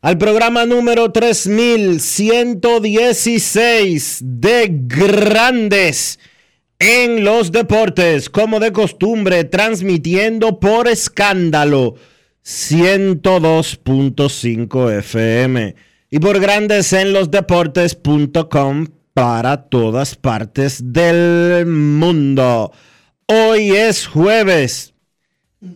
al programa número 3116 de Grandes en los Deportes, como de costumbre, transmitiendo por escándalo 102.5 FM y por Grandes en los Deportes.com para todas partes del mundo. Hoy es jueves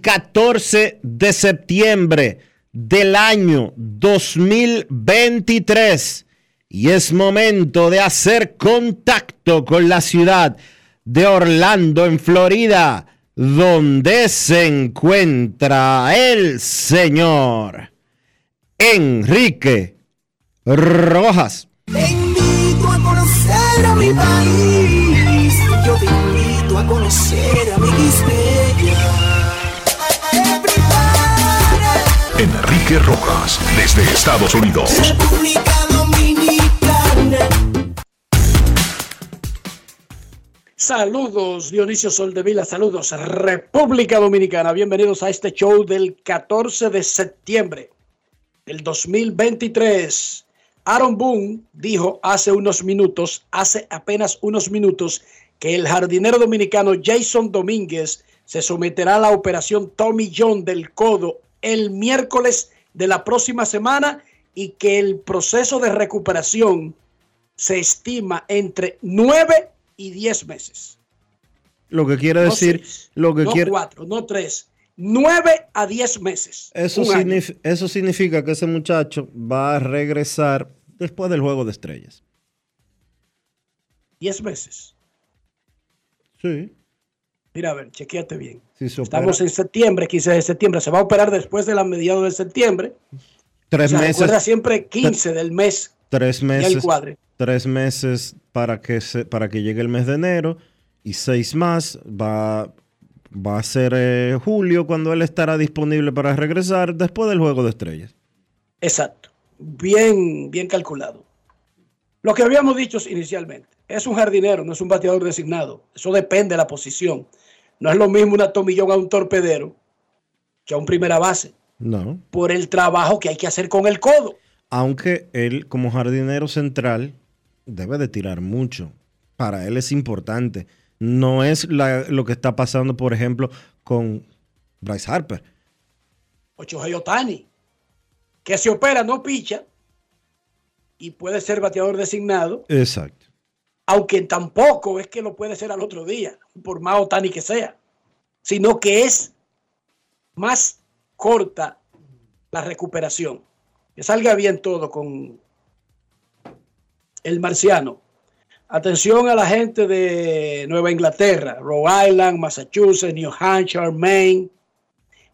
14 de septiembre del año 2023 y es momento de hacer contacto con la ciudad de Orlando, en Florida, donde se encuentra el señor Enrique Rojas. Te invito a conocer a mi país. Yo te invito a conocer a mi Enrique Rojas desde Estados Unidos. República Dominicana. Saludos, Dionisio Soldevila, saludos, República Dominicana. Bienvenidos a este show del 14 de septiembre del 2023. Aaron Boone dijo hace unos minutos, hace apenas unos minutos, que el jardinero dominicano Jason Domínguez se someterá a la operación Tommy John del codo el miércoles de la próxima semana y que el proceso de recuperación se estima entre 9 y 10 meses. Lo que quiere No decir, seis, lo que no quiere, cuatro, no tres, 9 a 10 meses. eso, signif- eso significa que ese muchacho va a regresar después del juego de estrellas. 10 meses. Sí. Mira, a ver, chequeate bien. Si Estamos en septiembre, 15 de septiembre. Se va a operar después de la mediados de septiembre. tres O sea, recuerda meses, siempre 15 del mes tres meses, tres meses para que se, para que llegue el mes de enero y seis más va, va a ser eh, julio cuando él estará disponible para regresar después del juego de estrellas. Exacto. Bien, bien calculado. Lo que habíamos dicho inicialmente, es un jardinero, no es un bateador designado. Eso depende de la posición. No es lo mismo una tomillón a un torpedero que a un primera base, No. por el trabajo que hay que hacer con el codo. Aunque él como jardinero central debe de tirar mucho. Para él es importante. No es la- lo que está pasando, por ejemplo, con Bryce Harper. Ocho Otani, que se opera, no picha, y puede ser bateador designado, Exacto. aunque tampoco es que lo puede ser al otro día, por más Otani que sea, sino que es más corta la recuperación. Que salga bien todo con el marciano. Atención a la gente de Nueva Inglaterra, Rhode Island, Massachusetts, New Hampshire, Maine.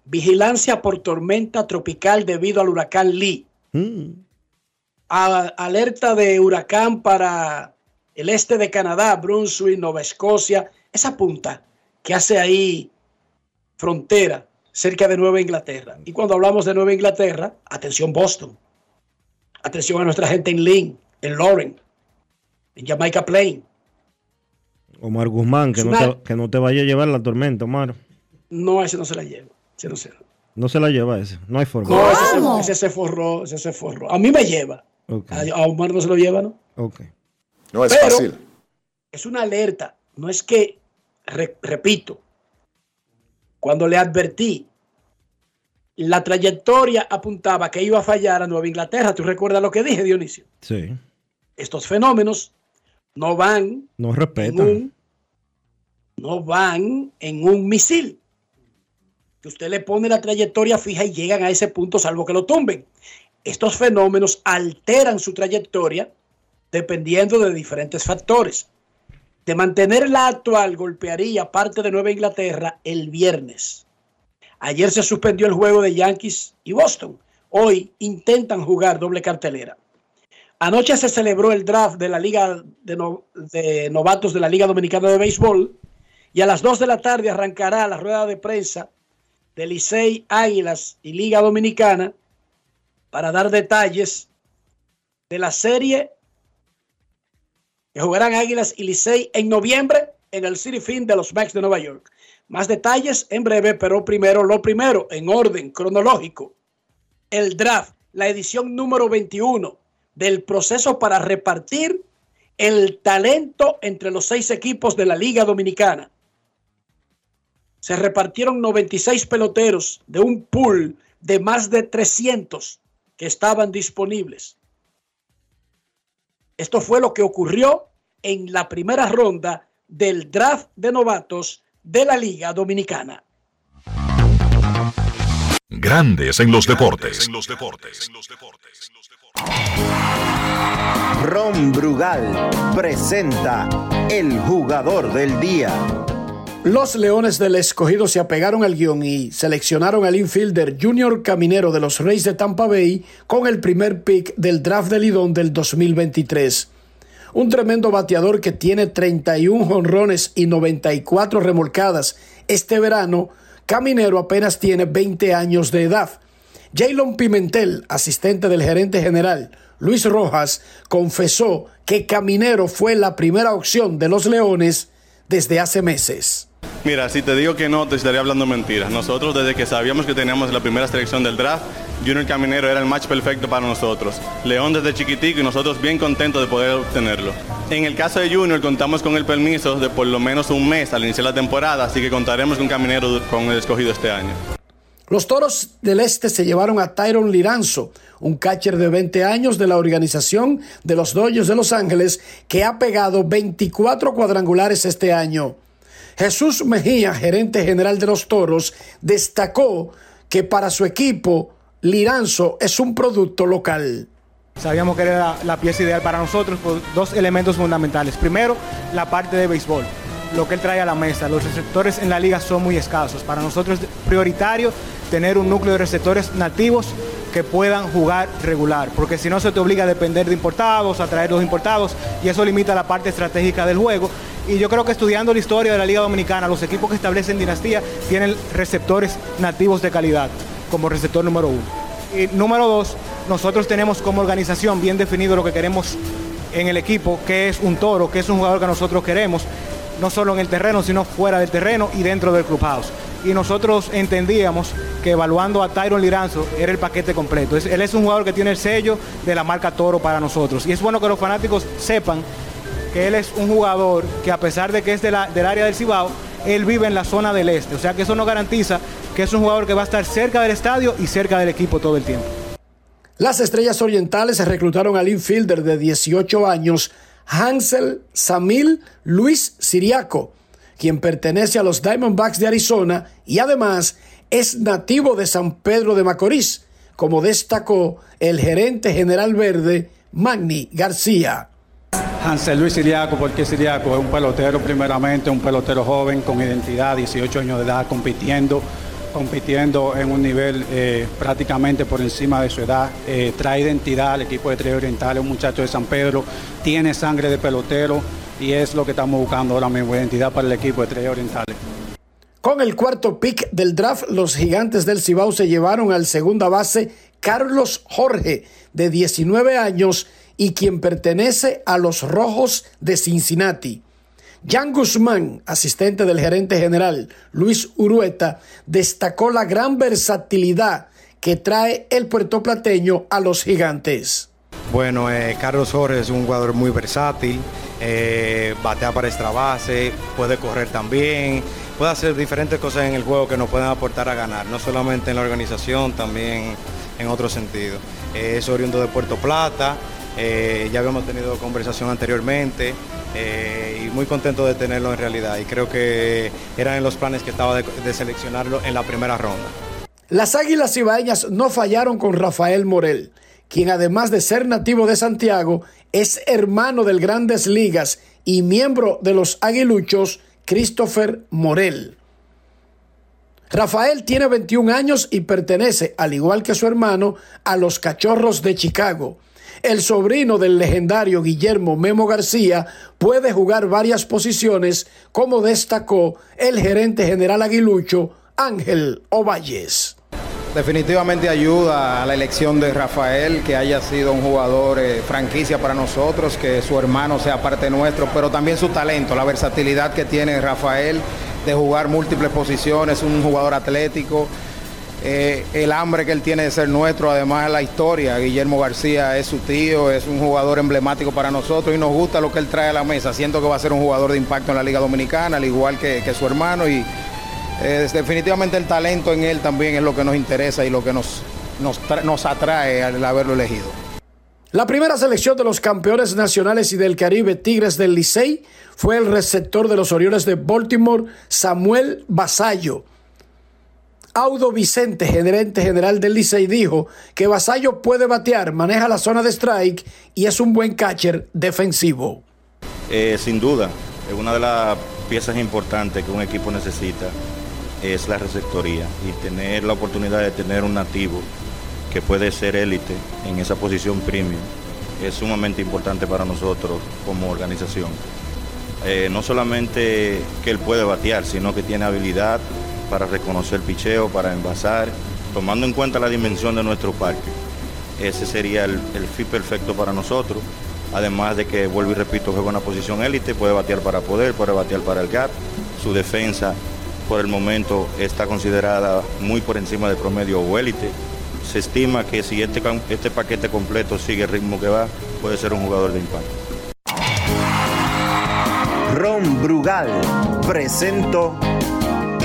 Vigilancia por tormenta tropical debido al huracán Lee. Mm. alerta de huracán para el este de Canadá, Brunswick, Nueva Escocia, esa punta que hace ahí frontera cerca de Nueva Inglaterra. Y cuando hablamos de Nueva Inglaterra, atención Boston, atención a nuestra gente en Lynn, en Loren, en Jamaica Plain. Omar Guzmán, que, no te, que no te vaya a llevar la tormenta, Omar. No, ese no se la lleva. Ese no se, no se la lleva ese, no hay forma. No, ese se, ese se, forró, ese se forró. A mí me lleva. Okay. A, Omar no se lo lleva, ¿no? Ok. No es fácil. Es una alerta. No es que, re, repito, cuando le advertí, la trayectoria apuntaba que iba a fallar a Nueva Inglaterra. ¿Tú recuerdas lo que dije, Dionisio? Sí. Estos fenómenos no van. No respetan. no van en un misil. Que usted le pone la trayectoria fija y llegan a ese punto, salvo que lo tumben. Estos fenómenos alteran su trayectoria dependiendo de diferentes factores. De mantener la actual, golpearía parte de Nueva Inglaterra el viernes. Ayer se suspendió el juego de Yankees y Boston. Hoy intentan jugar doble cartelera. Anoche se celebró el draft de la Liga de, Novatos de la Liga Dominicana de Béisbol y a las 2 de la tarde arrancará la rueda de prensa de Licey, Águilas y Liga Dominicana para dar detalles de la serie que jugarán Águilas y Licey en noviembre en el City Field de los Mets de Nueva York. Más detalles en breve, pero primero lo primero, en orden cronológico. El draft, la edición número 21 del proceso para repartir el talento entre los seis equipos de la Liga Dominicana. Se repartieron 96 peloteros de un pool de más de 300 que estaban disponibles. Esto fue lo que ocurrió en la primera ronda del draft de novatos de la Liga Dominicana. Grandes en los deportes. Ron Brugal presenta el jugador del día. Los Leones del Escogido se apegaron al guion y seleccionaron al infielder Junior Caminero de los Reyes de Tampa Bay con el primer pick del draft de Lidón del 2023 un tremendo bateador que tiene 31 jonrones y 94 remolcadas este verano, Caminero apenas tiene 20 años de edad. Jalen Pimentel, asistente del gerente general Luis Rojas, confesó que Caminero fue la primera opción de los Leones desde hace meses. Mira, si te digo que no, te estaría hablando mentiras. Nosotros desde que sabíamos que teníamos la primera selección del draft, Junior Caminero era el match perfecto para nosotros. León desde chiquitico y nosotros bien contentos de poder obtenerlo. En el caso de Junior contamos con el permiso de por lo menos un mes al iniciar la temporada, así que contaremos con Caminero con el escogido este año. Los Toros del Este se llevaron a Tyron Liranzo, un catcher de 20 años de la organización de los Dodgers de Los Ángeles que ha pegado 24 cuadrangulares este año. Jesús Mejía, gerente general de los Toros, destacó que para su equipo Liranzo es un producto local. Sabíamos que era la, pieza ideal para nosotros por dos elementos fundamentales. Primero, la parte de béisbol, lo que él trae a la mesa. Los receptores en la liga son muy escasos. Para nosotros es prioritario tener un núcleo de receptores nativos que puedan jugar regular, porque si no se te obliga a depender de importados, a traer los importados, y eso limita la parte estratégica del juego. Y yo creo que estudiando la historia de la Liga Dominicana, los equipos que establecen dinastía tienen receptores nativos de calidad como receptor número uno. Y número dos, nosotros tenemos como organización bien definido lo que queremos en el equipo, que es un toro, que es un jugador que nosotros queremos, no solo en el terreno, sino fuera del terreno y dentro del clubhouse. Y nosotros entendíamos que evaluando a Tyron Liranzo era el paquete completo. él es un jugador que tiene el sello de la marca Toro para nosotros. Y es bueno que los fanáticos sepan que él es un jugador que a pesar de que es del área del Cibao, él vive en la zona del este. O sea que eso nos garantiza que es un jugador que va a estar cerca del estadio y cerca del equipo todo el tiempo. Las Estrellas Orientales reclutaron al infielder de 18 años, Hansel Samil Luis Siriaco, quien pertenece a los Diamondbacks de Arizona y además es nativo de San Pedro de Macorís, como destacó el gerente general verde Magni García. Hansel Luis Siriaco, porque Siriaco es un pelotero primeramente, un pelotero joven con identidad, 18 años de edad, compitiendo compitiendo en un nivel eh, prácticamente por encima de su edad. Eh, trae identidad al equipo de Tres Orientales, un muchacho de San Pedro, tiene sangre de pelotero y es lo que estamos buscando ahora mismo, identidad para el equipo de Tres Orientales. Con el cuarto pick del draft, los gigantes del Cibao se llevaron al segunda base Carlos Jorge, de 19 años y quien pertenece a los Rojos de Cincinnati. Jan Guzmán, asistente del gerente general Luis Urueta, destacó la gran versatilidad que trae el puertoplateño a los gigantes. Bueno, eh, Carlos Jorge es un jugador muy versátil, eh, batea para extra base, puede correr también, puede hacer diferentes cosas en el juego que nos pueden aportar a ganar, no solamente en la organización, también en otro sentido. Eh, es oriundo de Puerto Plata, eh, ya habíamos tenido conversación anteriormente eh, y muy contento de tenerlo en realidad y creo que eran en los planes que estaba de, seleccionarlo en la primera ronda. Las Águilas Ibaeñas no fallaron con Rafael Morel, quien además de ser nativo de Santiago, es hermano del Grandes Ligas y miembro de los Aguiluchos, Christopher Morel. Rafael tiene 21 años y pertenece, al igual que su hermano, a los Cachorros de Chicago el sobrino del legendario Guillermo Memo García puede jugar varias posiciones, como destacó el gerente general aguilucho Ángel Ovalles. Definitivamente ayuda a la elección de Rafael, que haya sido un jugador eh, franquicia para nosotros, que su hermano sea parte nuestro, pero también su talento, la versatilidad que tiene Rafael de jugar múltiples posiciones, un jugador atlético, eh, el hambre que él tiene de ser nuestro, además de la historia. Guillermo García es su tío, es un jugador emblemático para nosotros y nos gusta lo que él trae a la mesa. Siento que va a ser un jugador de impacto en la Liga Dominicana, al igual que, su hermano. Y eh, definitivamente el talento en él también es lo que nos interesa y lo que nos, nos, atrae al haberlo elegido. La primera selección de los campeones nacionales y del Caribe Tigres del Licey fue el receptor de los Orioles de Baltimore, Samuel Basayo Audo Vicente, gerente general del Licey, dijo que Vasallo puede batear, maneja la zona de strike y es un buen catcher defensivo. Eh, sin duda, una de las piezas importantes que un equipo necesita es la receptoría y tener la oportunidad de tener un nativo que puede ser élite en esa posición premium es sumamente importante para nosotros como organización. Eh, no solamente que él puede batear, sino que tiene habilidad para reconocer picheo, para envasar, tomando en cuenta la dimensión de nuestro parque. Ese sería el, fit perfecto para nosotros. Además de que, vuelvo y repito, juega una posición élite, puede batear para poder, puede batear para el gap. Su defensa, por el momento, está considerada muy por encima del promedio o élite. Se estima que si este, este paquete completo sigue el ritmo que va, puede ser un jugador de impacto. Ron Brugal presento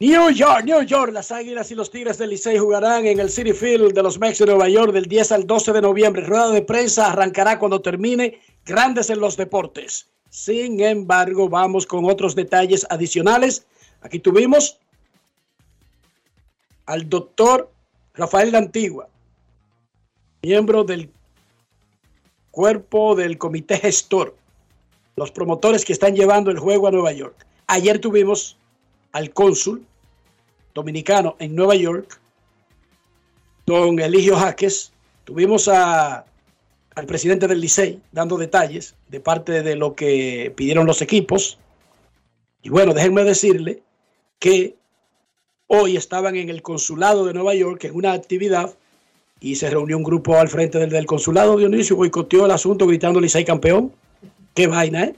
New York, New York, las Águilas y los Tigres del Licey jugarán en el City Field de los Mex de Nueva York del 10 al 12 de noviembre. Rueda de prensa arrancará cuando termine Grandes en los Deportes. Sin embargo, vamos con otros detalles adicionales. Aquí tuvimos al doctor Rafael de Antigua, miembro del cuerpo del comité gestor, los promotores que están llevando el juego a Nueva York. Ayer tuvimos al cónsul dominicano en Nueva York, don Eligio Jaques. Tuvimos a, al presidente del Licey dando detalles de parte de lo que pidieron los equipos. Y bueno, déjenme decirle que hoy estaban en el consulado de Nueva York en una actividad y se reunió un grupo al frente del, del consulado Dionisio, boicoteó el asunto gritando Licey campeón. Qué vaina, ¿eh?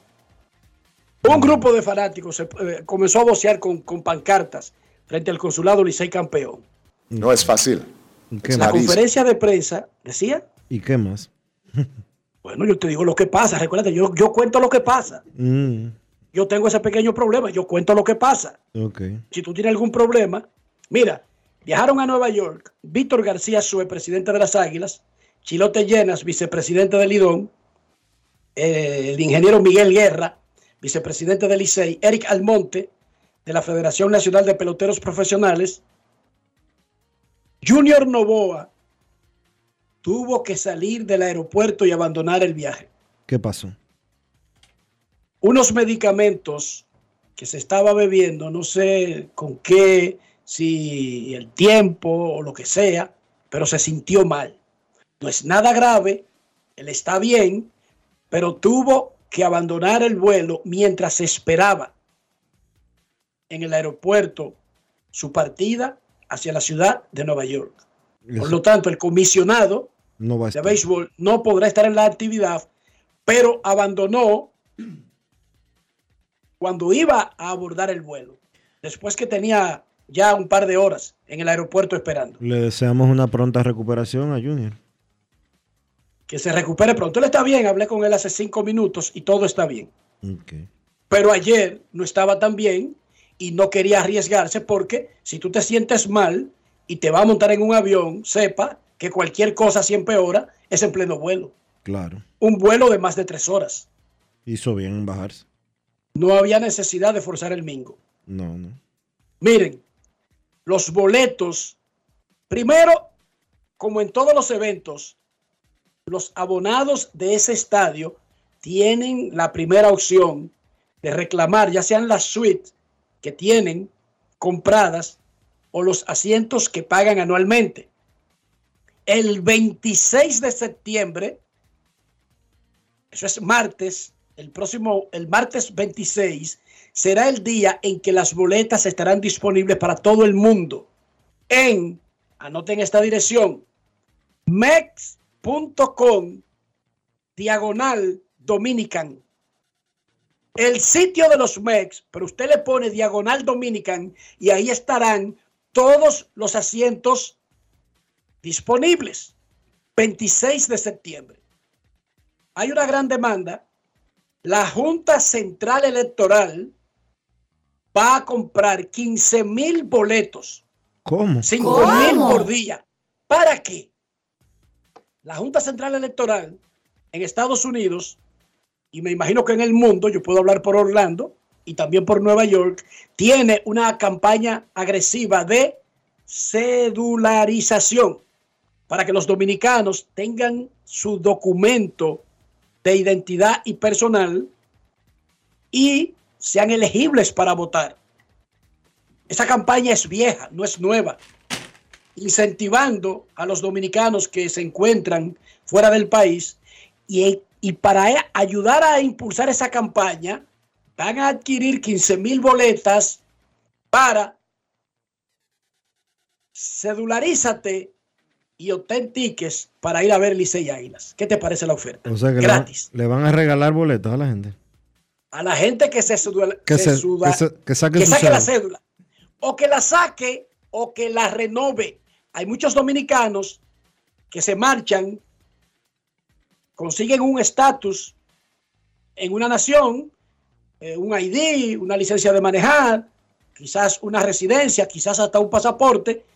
Un grupo de fanáticos eh, comenzó a vocear con, con pancartas frente al consulado Licey campeón. No es fácil. la conferencia de prensa decía. ¿Y qué más? Bueno, yo te digo lo que pasa. Recuerda, yo, yo cuento lo que pasa. Mm, Yo tengo ese pequeño problema. Yo cuento lo que pasa. ok. Si tú tienes algún problema, mira, viajaron a Nueva York. Víctor García Sue, presidente de las Águilas. Chilote Llenas, vicepresidente del Lidón. eh, el ingeniero Miguel Guerra, vicepresidente del Licey. Eric Almonte, de la Federación Nacional de Peloteros Profesionales. Junior Novoa tuvo que salir del aeropuerto y abandonar el viaje. ¿Qué pasó? Unos medicamentos que se estaba bebiendo, no sé con qué, si el tiempo o lo que sea, pero se sintió mal. No es nada grave, él está bien, pero tuvo que abandonar el vuelo mientras esperaba en el aeropuerto su partida hacia la ciudad de Nueva York. Por lo tanto, el comisionado no va a de béisbol no podrá estar en la actividad, pero abandonó cuando iba a abordar el vuelo, después que tenía ya un par de horas en el aeropuerto esperando. Le deseamos una pronta recuperación a Junior. Que se recupere pronto. Él está bien, hablé con él hace cinco minutos y todo está bien. Pero ayer no estaba tan bien y no quería arriesgarse porque si tú te sientes mal y te va a montar en un avión, sepa que cualquier cosa si empeora es en pleno vuelo. Claro. Un vuelo de más de tres horas. Hizo bien en bajarse. No había necesidad de forzar el mingo. No, no. Miren, los boletos, primero, como en todos los eventos, los abonados de ese estadio tienen la primera opción de reclamar, ya sean las suites que tienen compradas o los asientos que pagan anualmente. El 26 de septiembre, eso es martes, el próximo, el martes 26, será el día en que las boletas estarán disponibles para todo el mundo en, anoten esta dirección, mex.com diagonal dominican. El sitio de los MEX, pero usted le pone diagonal dominican y ahí estarán todos los asientos disponibles. 26 de septiembre. Hay una gran demanda. La Junta Central Electoral va a comprar 15 mil boletos, ¿Cómo? 5 mil por día. ¿Para qué? La Junta Central Electoral en Estados Unidos, y me imagino que en el mundo, yo puedo hablar por Orlando y también por Nueva York, tiene una campaña agresiva de cedularización para que los dominicanos tengan su documento de identidad y personal y sean elegibles para votar. Esa campaña es vieja, no es nueva, incentivando a los dominicanos que se encuentran fuera del país y, y para e- ayudar a impulsar esa campaña van a adquirir 15 mil boletas para cedularízate y obtén tickets para ir a ver Licey Águilas. ¿Qué te parece la oferta? O sea que le van, Gratis. le van a regalar boletos a la gente. A la gente que se, cedula- Que, se se, suda- que, se- que saque que su saque la cédula. O que la saque o que la renove. Hay muchos dominicanos que se marchan, consiguen un estatus en una nación, eh, un ID, una licencia de manejar, quizás una residencia, quizás hasta un pasaporte,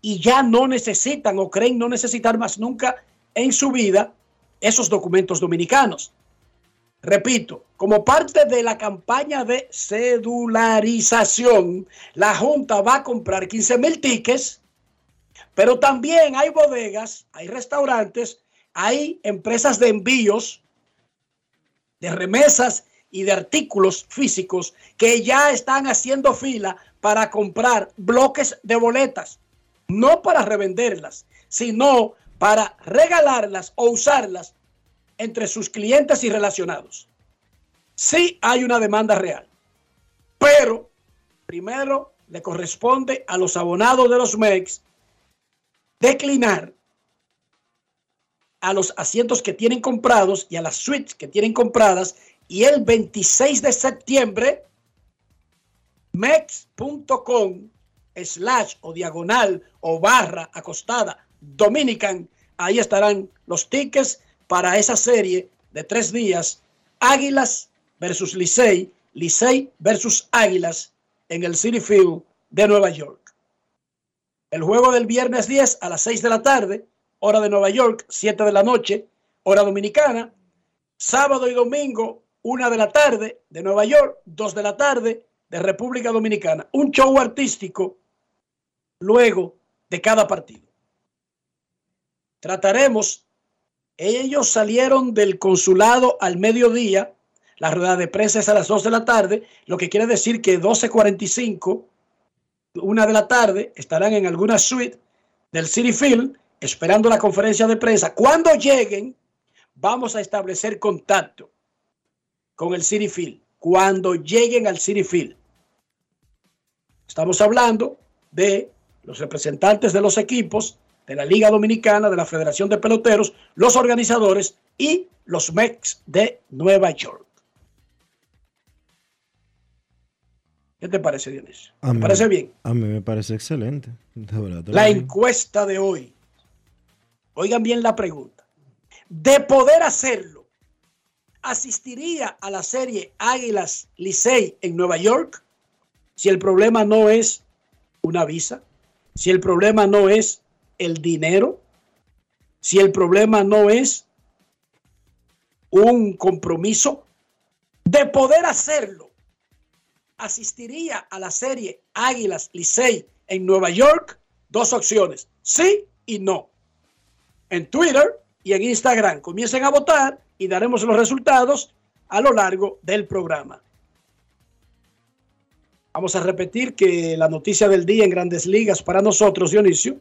y ya no necesitan o creen no necesitar más nunca en su vida esos documentos dominicanos. Repito, como parte de la campaña de cedularización, la Junta va a comprar 15 mil tickets, pero también hay bodegas, hay restaurantes, hay empresas de envíos, de remesas y de artículos físicos que ya están haciendo fila para comprar bloques de boletas, no para revenderlas, sino para regalarlas o usarlas entre sus clientes y relacionados. Sí hay una demanda real, pero primero le corresponde a los abonados de los MEX declinar a los asientos que tienen comprados y a las suites que tienen compradas y el 26 de septiembre mex.com slash o diagonal o barra acostada Dominican, ahí estarán los tickets para esa serie de tres días, Águilas versus Licey, Licey versus Águilas en el City Field de Nueva York. El juego del viernes 10 a las 6 de la tarde, hora de Nueva York, 7 de la noche, hora dominicana. Sábado y domingo, 1 de la tarde de Nueva York, 2 de la tarde de República Dominicana. Un show artístico luego de cada partido. Trataremos, ellos salieron del consulado al mediodía, la rueda de prensa es a las 2 de la tarde, lo que quiere decir que 12.45, una de la tarde, estarán en alguna suite del City Field esperando la conferencia de prensa. Cuando lleguen, vamos a establecer contacto con el City Field. Cuando lleguen al City Field. Estamos hablando de los representantes de los equipos de la Liga Dominicana, de la Federación de Peloteros, los organizadores y los Mex de Nueva York. ¿Qué te parece, Dionisio? ¿Te parece bien? A mí me parece excelente. la encuesta de hoy. Oigan bien la pregunta. De poder hacerlo, ¿asistiría a la serie Águilas Licey en Nueva York? Si el problema no es una visa, si el problema no es el dinero, si el problema no es un compromiso de poder hacerlo, asistiría a la serie Águilas Licey en Nueva York, dos opciones, sí y no. En Twitter y en Instagram comiencen a votar y daremos los resultados a lo largo del programa. Vamos a repetir que la noticia del día en grandes ligas para nosotros, Dionisio,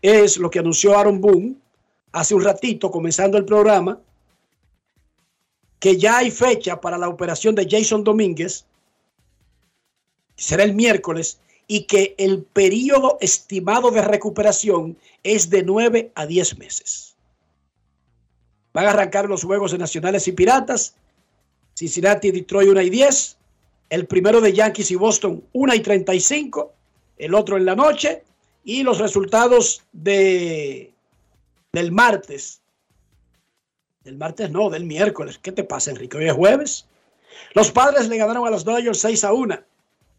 es lo que anunció Aaron Boone hace un ratito, comenzando el programa, que ya hay fecha para la operación de Jason Domínguez, será el miércoles, y que el periodo estimado de recuperación es de 9 a 10 meses. Van a arrancar los juegos de Nacionales y Piratas, Cincinnati, Detroit 1 y 10, el primero de Yankees y Boston 1 y 35, el otro en la noche, y los resultados de del martes. Del martes no, del miércoles. ¿Qué te pasa, Enrique? Hoy es jueves. Los padres le ganaron a los Dodgers 6 a 1.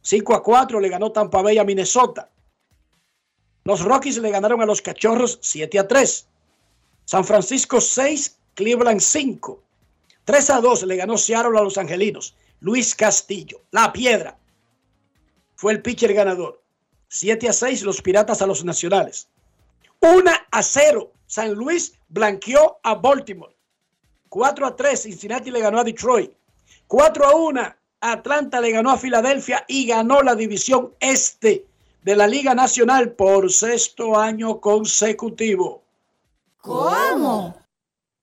5 a 4 le ganó Tampa Bay a Minnesota. Los Rockies le ganaron a los Cachorros 7 a 3. San Francisco 6, Cleveland 5. 3 a 2 le ganó Seattle a los Angelinos. Luis Castillo, la piedra, fue el pitcher ganador. 7 a 6 los Piratas a los Nacionales. 1 a 0 San Luis blanqueó a Baltimore. 4 a 3 Cincinnati le ganó a Detroit. 4 a 1 Atlanta le ganó a Filadelfia y ganó la división este de la Liga Nacional por sexto año consecutivo. ¿Cómo?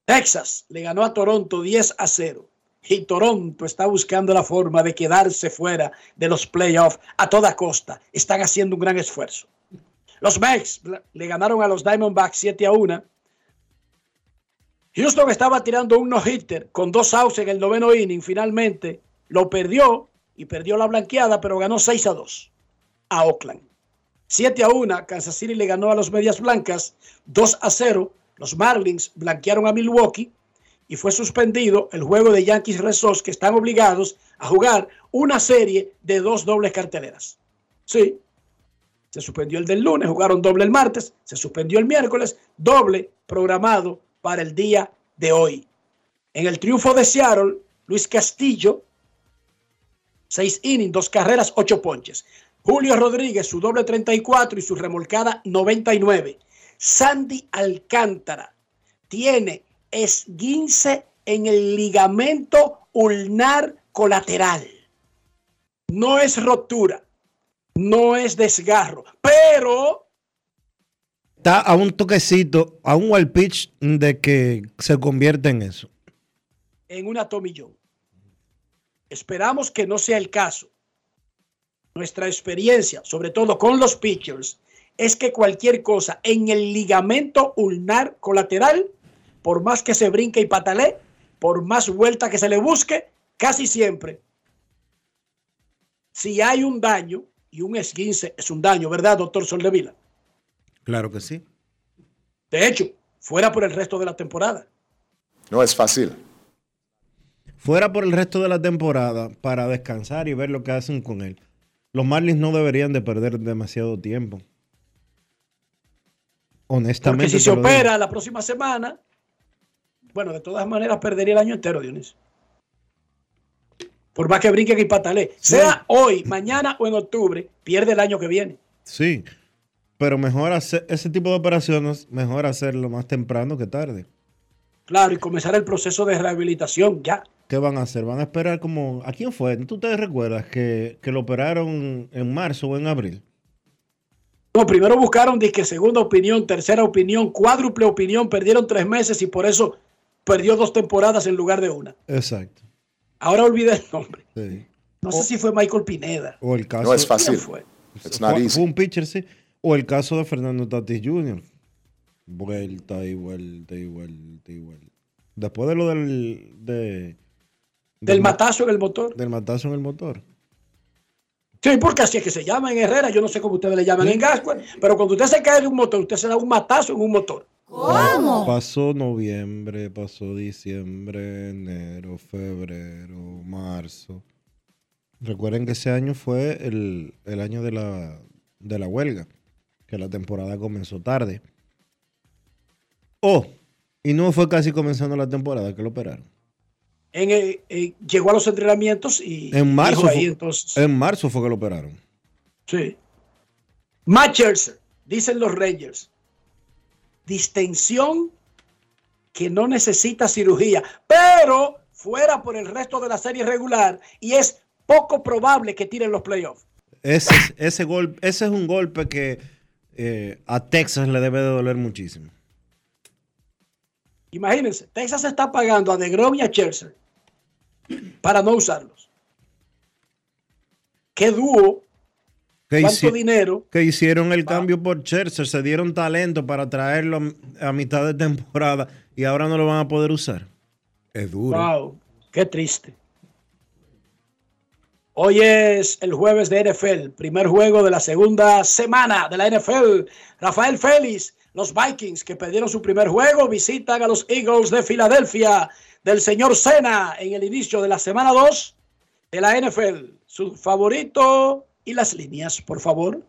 Texas le ganó a Toronto 10 a 0 y Toronto está buscando la forma de quedarse fuera de los playoffs a toda costa. Están haciendo un gran esfuerzo. Los Mex le ganaron a los Diamondbacks 7 a 1. Houston estaba tirando un no-hitter con dos outs en el noveno inning. Finalmente lo perdió y perdió la blanqueada, pero ganó 6 a 2 a Oakland. 7 a 1, Kansas City le ganó a los Medias Blancas. 2 a 0, los Marlins blanquearon a Milwaukee y fue suspendido el juego de Yankees Red que están obligados a jugar una serie de dos dobles carteleras. Sí, se suspendió el del lunes, jugaron doble el martes, se suspendió el miércoles, doble programado para el día de hoy. En el triunfo de Seattle, Luis Castillo, seis innings, dos carreras, ocho ponches. Julio Rodríguez, su doble 34 y su remolcada 99. Sandy Alcántara tiene esguince en el ligamento ulnar colateral. No es rotura, no es desgarro, pero... Está a un toquecito, a un wall pitch de que se convierte en eso. En una tomillón. Esperamos que no sea el caso. Nuestra experiencia, sobre todo con los pitchers, es que cualquier cosa en el ligamento ulnar colateral por más que se brinque y patalee, por más vuelta que se le busque, casi siempre, si hay un daño, y un esguince es un daño, ¿verdad, doctor Soldevila? Claro que sí. De hecho, fuera por el resto de la temporada. No es fácil. Fuera por el resto de la temporada para descansar y ver lo que hacen con él, los Marlins no deberían de perder demasiado tiempo. Honestamente. Porque si se digo. opera la próxima semana, bueno, de todas maneras perdería el año entero, Dionisio. Por más que brinquen y patalee. Sea hoy, mañana o en octubre, pierde el año que viene. Sí, pero mejor hacer ese tipo de operaciones, mejor hacerlo más temprano que tarde. Claro, y comenzar el proceso de rehabilitación ya. ¿Qué van a hacer? Van a esperar como... ¿A quién fue? ¿Tú te recuerdas que, que lo operaron en marzo o en abril? No, primero buscaron disque segunda opinión, tercera opinión, cuádruple opinión, perdieron tres meses y por eso perdió dos temporadas en lugar de una. Exacto. Ahora olvidé el nombre. Sí. No sé si fue Michael Pineda. O el caso... No es fácil. ¿Quién fue? It's not easy. fue un pitcher, sí. O el caso de Fernando Tatis Jr. Vuelta y vuelta y vuelta y vuelta. Después de lo del... De, Del ma- matazo en el motor. Del matazo en el motor. Sí, porque así es que se llama en Herrera. Yo no sé cómo ustedes le llaman en Gascue, pero cuando usted se cae de un motor, usted se da un matazo en un motor. Pasó noviembre, pasó diciembre, enero, febrero, marzo. Recuerden que ese año fue el, el año de la, de la huelga, que la temporada comenzó tarde. Oh, y no fue casi comenzando la temporada que lo operaron. En, eh, llegó a los entrenamientos y En marzo, ahí, fue, entonces, en marzo fue que lo operaron. sí. Matt Scherzer, dicen los Rangers, distensión que no necesita cirugía, pero fuera por el resto de la serie regular y es poco probable que tiren los playoffs. Ese, es- ese, golpe, ese es un golpe que eh, a Texas le debe de doler muchísimo. Imagínense, Texas está pagando a DeGrom y a Scherzer para no usarlos. ¿Qué dúo? Que ¿Cuánto hici- dinero? que hicieron el cambio por Scherzer, se dieron talento para traerlo a, a mitad de temporada y ahora no lo van a poder usar. Es duro. Wow, qué triste. Hoy es el jueves de NFL, primer juego de la segunda semana de la NFL. Rafael Félix, los Vikings que perdieron su primer juego, visitan a los Eagles de Filadelfia del señor Cena en el inicio de la semana 2 de la NFL. Su favorito y las líneas, por favor.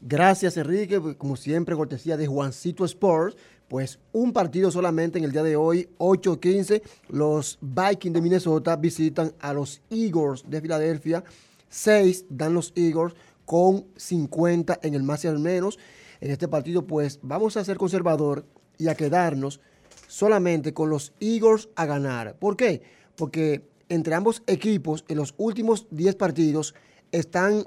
Gracias, Enrique. Como siempre, cortesía de Juancito Sports. Pues un partido solamente en el día de hoy, 8-15. Los Vikings de Minnesota visitan a los Eagles de Filadelfia. 6 dan los Eagles con 50 en el más y al menos. En este partido, pues vamos a ser conservador y a quedarnos solamente con los Eagles a ganar. ¿Por qué? Porque entre ambos equipos en los últimos 10 partidos están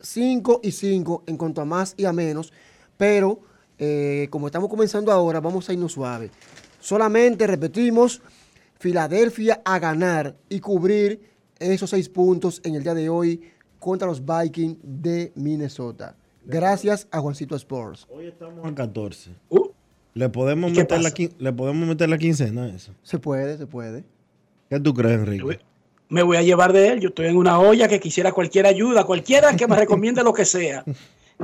5 y 5 en cuanto a más y a menos, pero eh, como estamos comenzando ahora, vamos a irnos suave. Solamente repetimos, Filadelfia a ganar y cubrir esos 6 puntos en el día de hoy contra los Vikings de Minnesota. Gracias a Juancito Sports. Hoy estamos a 14. Uh. ¿Le, podemos ¿Y qué meter la, ¿Le podemos meter la quincena a eso? Se puede, se puede. ¿Qué tú crees, Enrique? Me voy a llevar de él. Yo estoy en una olla que quisiera cualquier ayuda, cualquiera que me recomiende lo que sea.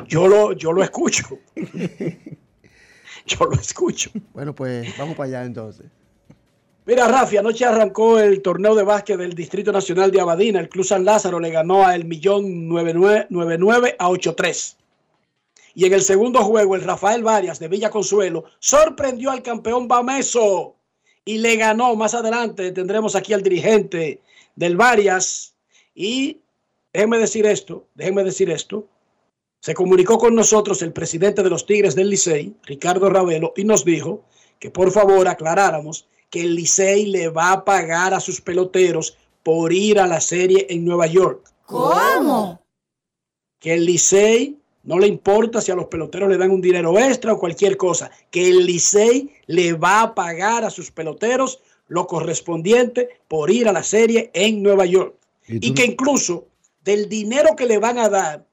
Yo lo, yo lo escucho. Yo lo escucho. Bueno, pues vamos para allá entonces. Mira, Rafi, anoche arrancó el torneo de básquet del Distrito Nacional de Abadina. El Club San Lázaro le ganó a el Millón 99 a 8-3. Y en el segundo juego, el Rafael Varias de Villa Consuelo sorprendió al campeón Bameso y le ganó. Más adelante tendremos aquí al dirigente del Varias. Y déjenme decir esto, déjenme decir esto. Se comunicó con nosotros el presidente de los Tigres del Licey, Ricardo Ravelo, y nos dijo que por favor aclaráramos que el Licey le va a pagar a sus peloteros por ir a la serie en Nueva York. ¿Cómo? Que el Licey no le importa si a los peloteros le dan un dinero extra o cualquier cosa, que el Licey le va a pagar a sus peloteros lo correspondiente por ir a la serie en Nueva York. Y, que incluso del dinero que le van a dar,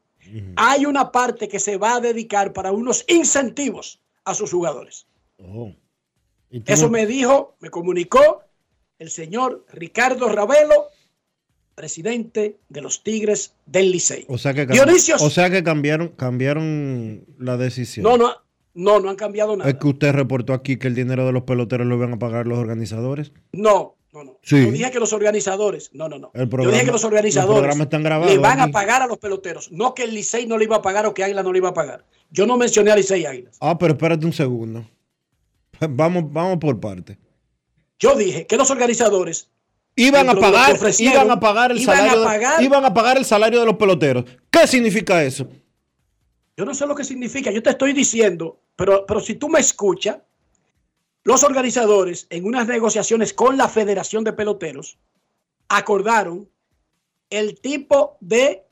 hay una parte que se va a dedicar para unos incentivos a sus jugadores. Oh. ¿Y tú Eso me dijo, me comunicó el señor Ricardo Ravelo, presidente de los Tigres del Licey. O sea que, o sea que cambiaron, cambiaron la decisión. No, no, no, no han cambiado nada. Es que usted reportó aquí que el dinero de los peloteros lo iban a pagar los organizadores. No, No, no. Sí. Yo dije que los organizadores, no, no, no. El Yo programa- dije que los los organizadores programas están le van a pagar a los peloteros, no que el Licey no le iba a pagar o que Águila no le iba a pagar. Yo no mencioné a Licey y Águilas. Ah, pero espérate un segundo. Vamos, vamos por parte. Yo dije que los organizadores Iban a de pagar, iban a pagar el iban a salario, de- pagar- iban a pagar el salario de los peloteros. ¿Qué significa eso? Yo no sé lo que significa, yo te estoy diciendo, pero, pero si tú me escuchas, los organizadores en unas negociaciones con la Federación de Peloteros acordaron el tipo de,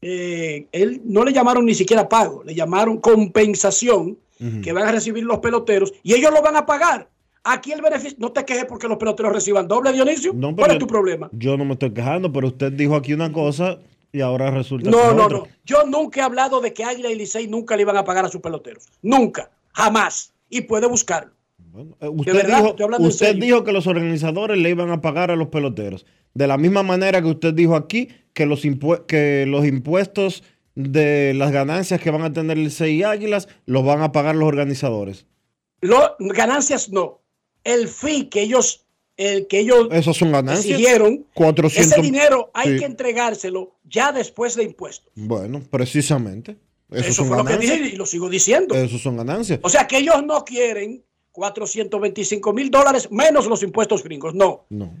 eh, él, no le llamaron ni siquiera pago, le llamaron compensación que van a recibir los peloteros y ellos lo van a pagar. Aquí el beneficio, no te quejes porque los peloteros reciban doble, Dionisio. No, ¿Cuál es tu problema? Yo no me estoy quejando, pero usted dijo aquí una cosa y ahora resulta No, no, otra. no. Yo nunca he hablado de que Águila y Licey nunca le iban a pagar a sus peloteros. Nunca. Jamás. Y puede buscarlo. Eh, Usted, verdad, dijo, usted dijo que los organizadores le iban a pagar a los peloteros. De la misma manera que usted dijo aquí que los, impue- que los impuestos de las ganancias que van a tener el CI Águilas los van a pagar los organizadores. Lo- ganancias no. El fee que ellos, el que ellos Esas son ganancias. exigieron, 400. ese dinero hay Sí. que entregárselo ya después de impuestos. Bueno, precisamente. Eso son fue lo que ganancias. dije y lo sigo diciendo. Esos son ganancias. O sea que ellos no quieren 425 mil dólares menos los impuestos gringos. No. No.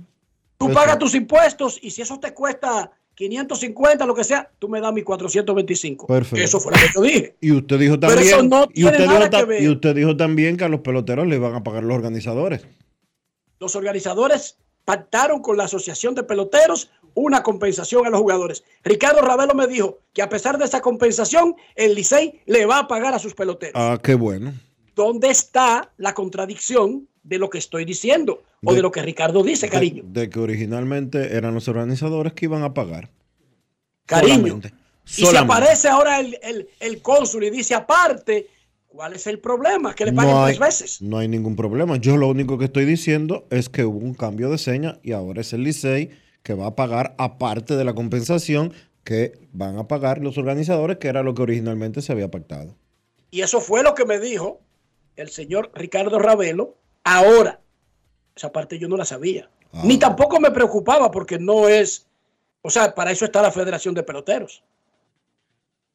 Tú Eso- pagas tus impuestos y si eso te cuesta 550, lo que sea, tú me das mis 425. Perfecto. Eso fue lo que yo dije. Y usted dijo Pero también, eso no y, tiene usted nada dijo ta- que ver. y usted dijo también que a los peloteros le iban a pagar los organizadores. Los organizadores pactaron con la Asociación de Peloteros una compensación a los jugadores. Ricardo Ravelo me dijo que a pesar de esa compensación, el Licey le va a pagar a sus peloteros. Ah, qué bueno. ¿Dónde está la contradicción de lo que estoy diciendo o de, De- lo que Ricardo dice, cariño? De, que originalmente eran los organizadores que iban a pagar. Cariño. Solamente. Y si Solamente. aparece ahora el, el- el cónsul y dice aparte, ¿cuál es el problema? Que le paguen no hay, tres veces. no hay ningún problema. Yo lo único que estoy diciendo es que hubo un cambio de seña y ahora es el Licey que va a pagar aparte de la compensación que van a pagar los organizadores, que era lo que originalmente se había pactado. Y eso fue lo que me dijo el señor Ricardo Ravelo ahora. Esa parte yo no la sabía. Ah. Ni tampoco me preocupaba porque no es, o sea, para eso está la Federación de Peloteros.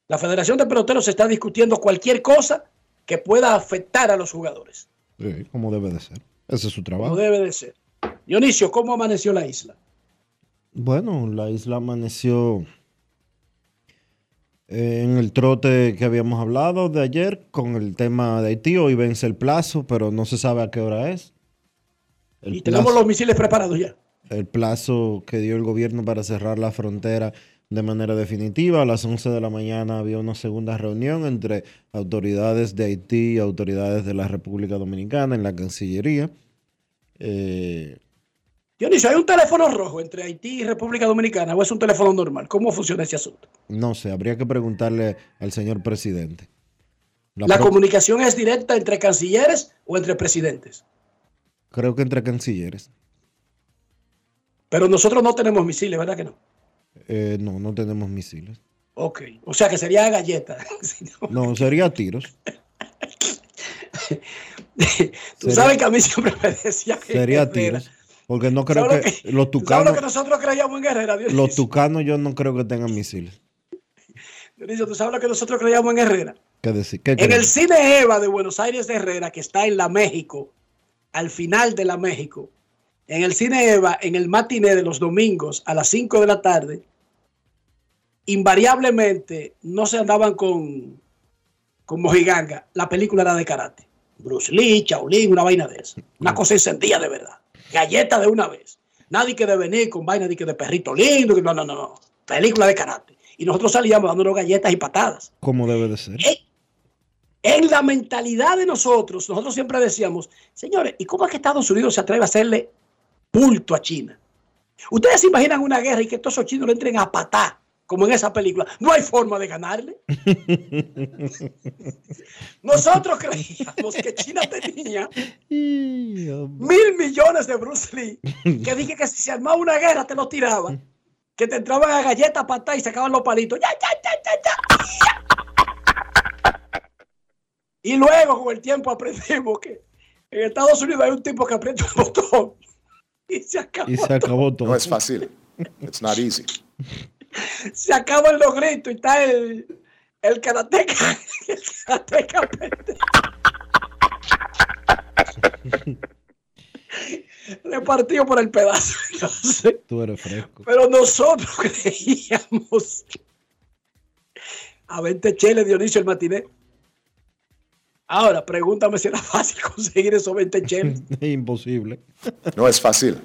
La Federación de Peloteros está discutiendo cualquier cosa que pueda afectar a los jugadores. Sí, como debe de ser. Ese es su Como trabajo. debe de ser. Dionisio, ¿cómo amaneció la isla? Bueno, la isla amaneció en el trote que habíamos hablado de ayer con el tema de Haití. Hoy vence el plazo, pero no se sabe a qué hora es. El y tenemos plazo- los misiles preparados ya. el plazo que dio el gobierno para cerrar la frontera de manera definitiva. A las 11 de la mañana había una segunda reunión entre autoridades de Haití y autoridades de la República Dominicana en la Cancillería. Eh, Dionisio, ¿hay un teléfono rojo entre Haití y República Dominicana o es un teléfono normal? ¿Cómo funciona ese asunto? no sé, habría que preguntarle al señor presidente. La ¿La pro- comunicación es directa entre cancilleres o entre presidentes? Creo que entre cancilleres. Pero nosotros no tenemos misiles, ¿verdad que no? Eh, no, no tenemos misiles. Ok. O sea que sería galleta. No- sería tiros. Tú Sería- sabes que a mí siempre me decía que Sería tiros. Porque no creo ¿Sabes que, lo los ¿Tú sabes lo tucanos, que nosotros creíamos en Herrera, Dionisio? los tucanos yo no creo que tengan misiles. Dionisio, ¿tú sabes lo que nosotros creíamos en Herrera? ¿Qué decir? ¿Qué En creen? el cine Eva de Buenos Aires de Herrera, que está en la México, al final de la México, en el cine Eva, en el matiné de los domingos a las 5 de la tarde, invariablemente no se andaban con, con mojiganga. La película era de karate. Bruce Lee, Shaolin, una vaina de eso. Una cosa encendida de verdad. Galleta de una vez. Nadie que de venir con vaina de, que de perrito lindo. que No, no, no, no. Película de karate. Y nosotros salíamos dándonos galletas y patadas. Como debe de ser. En la mentalidad de nosotros, nosotros siempre decíamos, señores, ¿y cómo es que Estados Unidos se atreve a hacerle bulto a China? Ustedes se imaginan una guerra y que todos esos chinos le entren a patá, como en esa película. No hay forma de ganarle. Nosotros creíamos que China tenía mil millones de Bruce Lee, que dije que si se armaba una guerra te lo tiraban, que te entraban a galletas, patá y sacaban los palitos. ¡Ya, ya, ya, ya, ya! Y luego con el tiempo aprendimos que en Estados Unidos hay un tipo que aprieta un botón Y se acabó. Y se acabó todo. No es fácil. It's not easy. Se acabó el logrito y está el, el karateca. El karateca. Repartido por el pedazo. Entonces, Tú eres fresco. pero nosotros creíamos a 20 cheles Dionisio el matiné. Ahora, pregúntame si era fácil conseguir esos 20 cheles. Es imposible. No es fácil.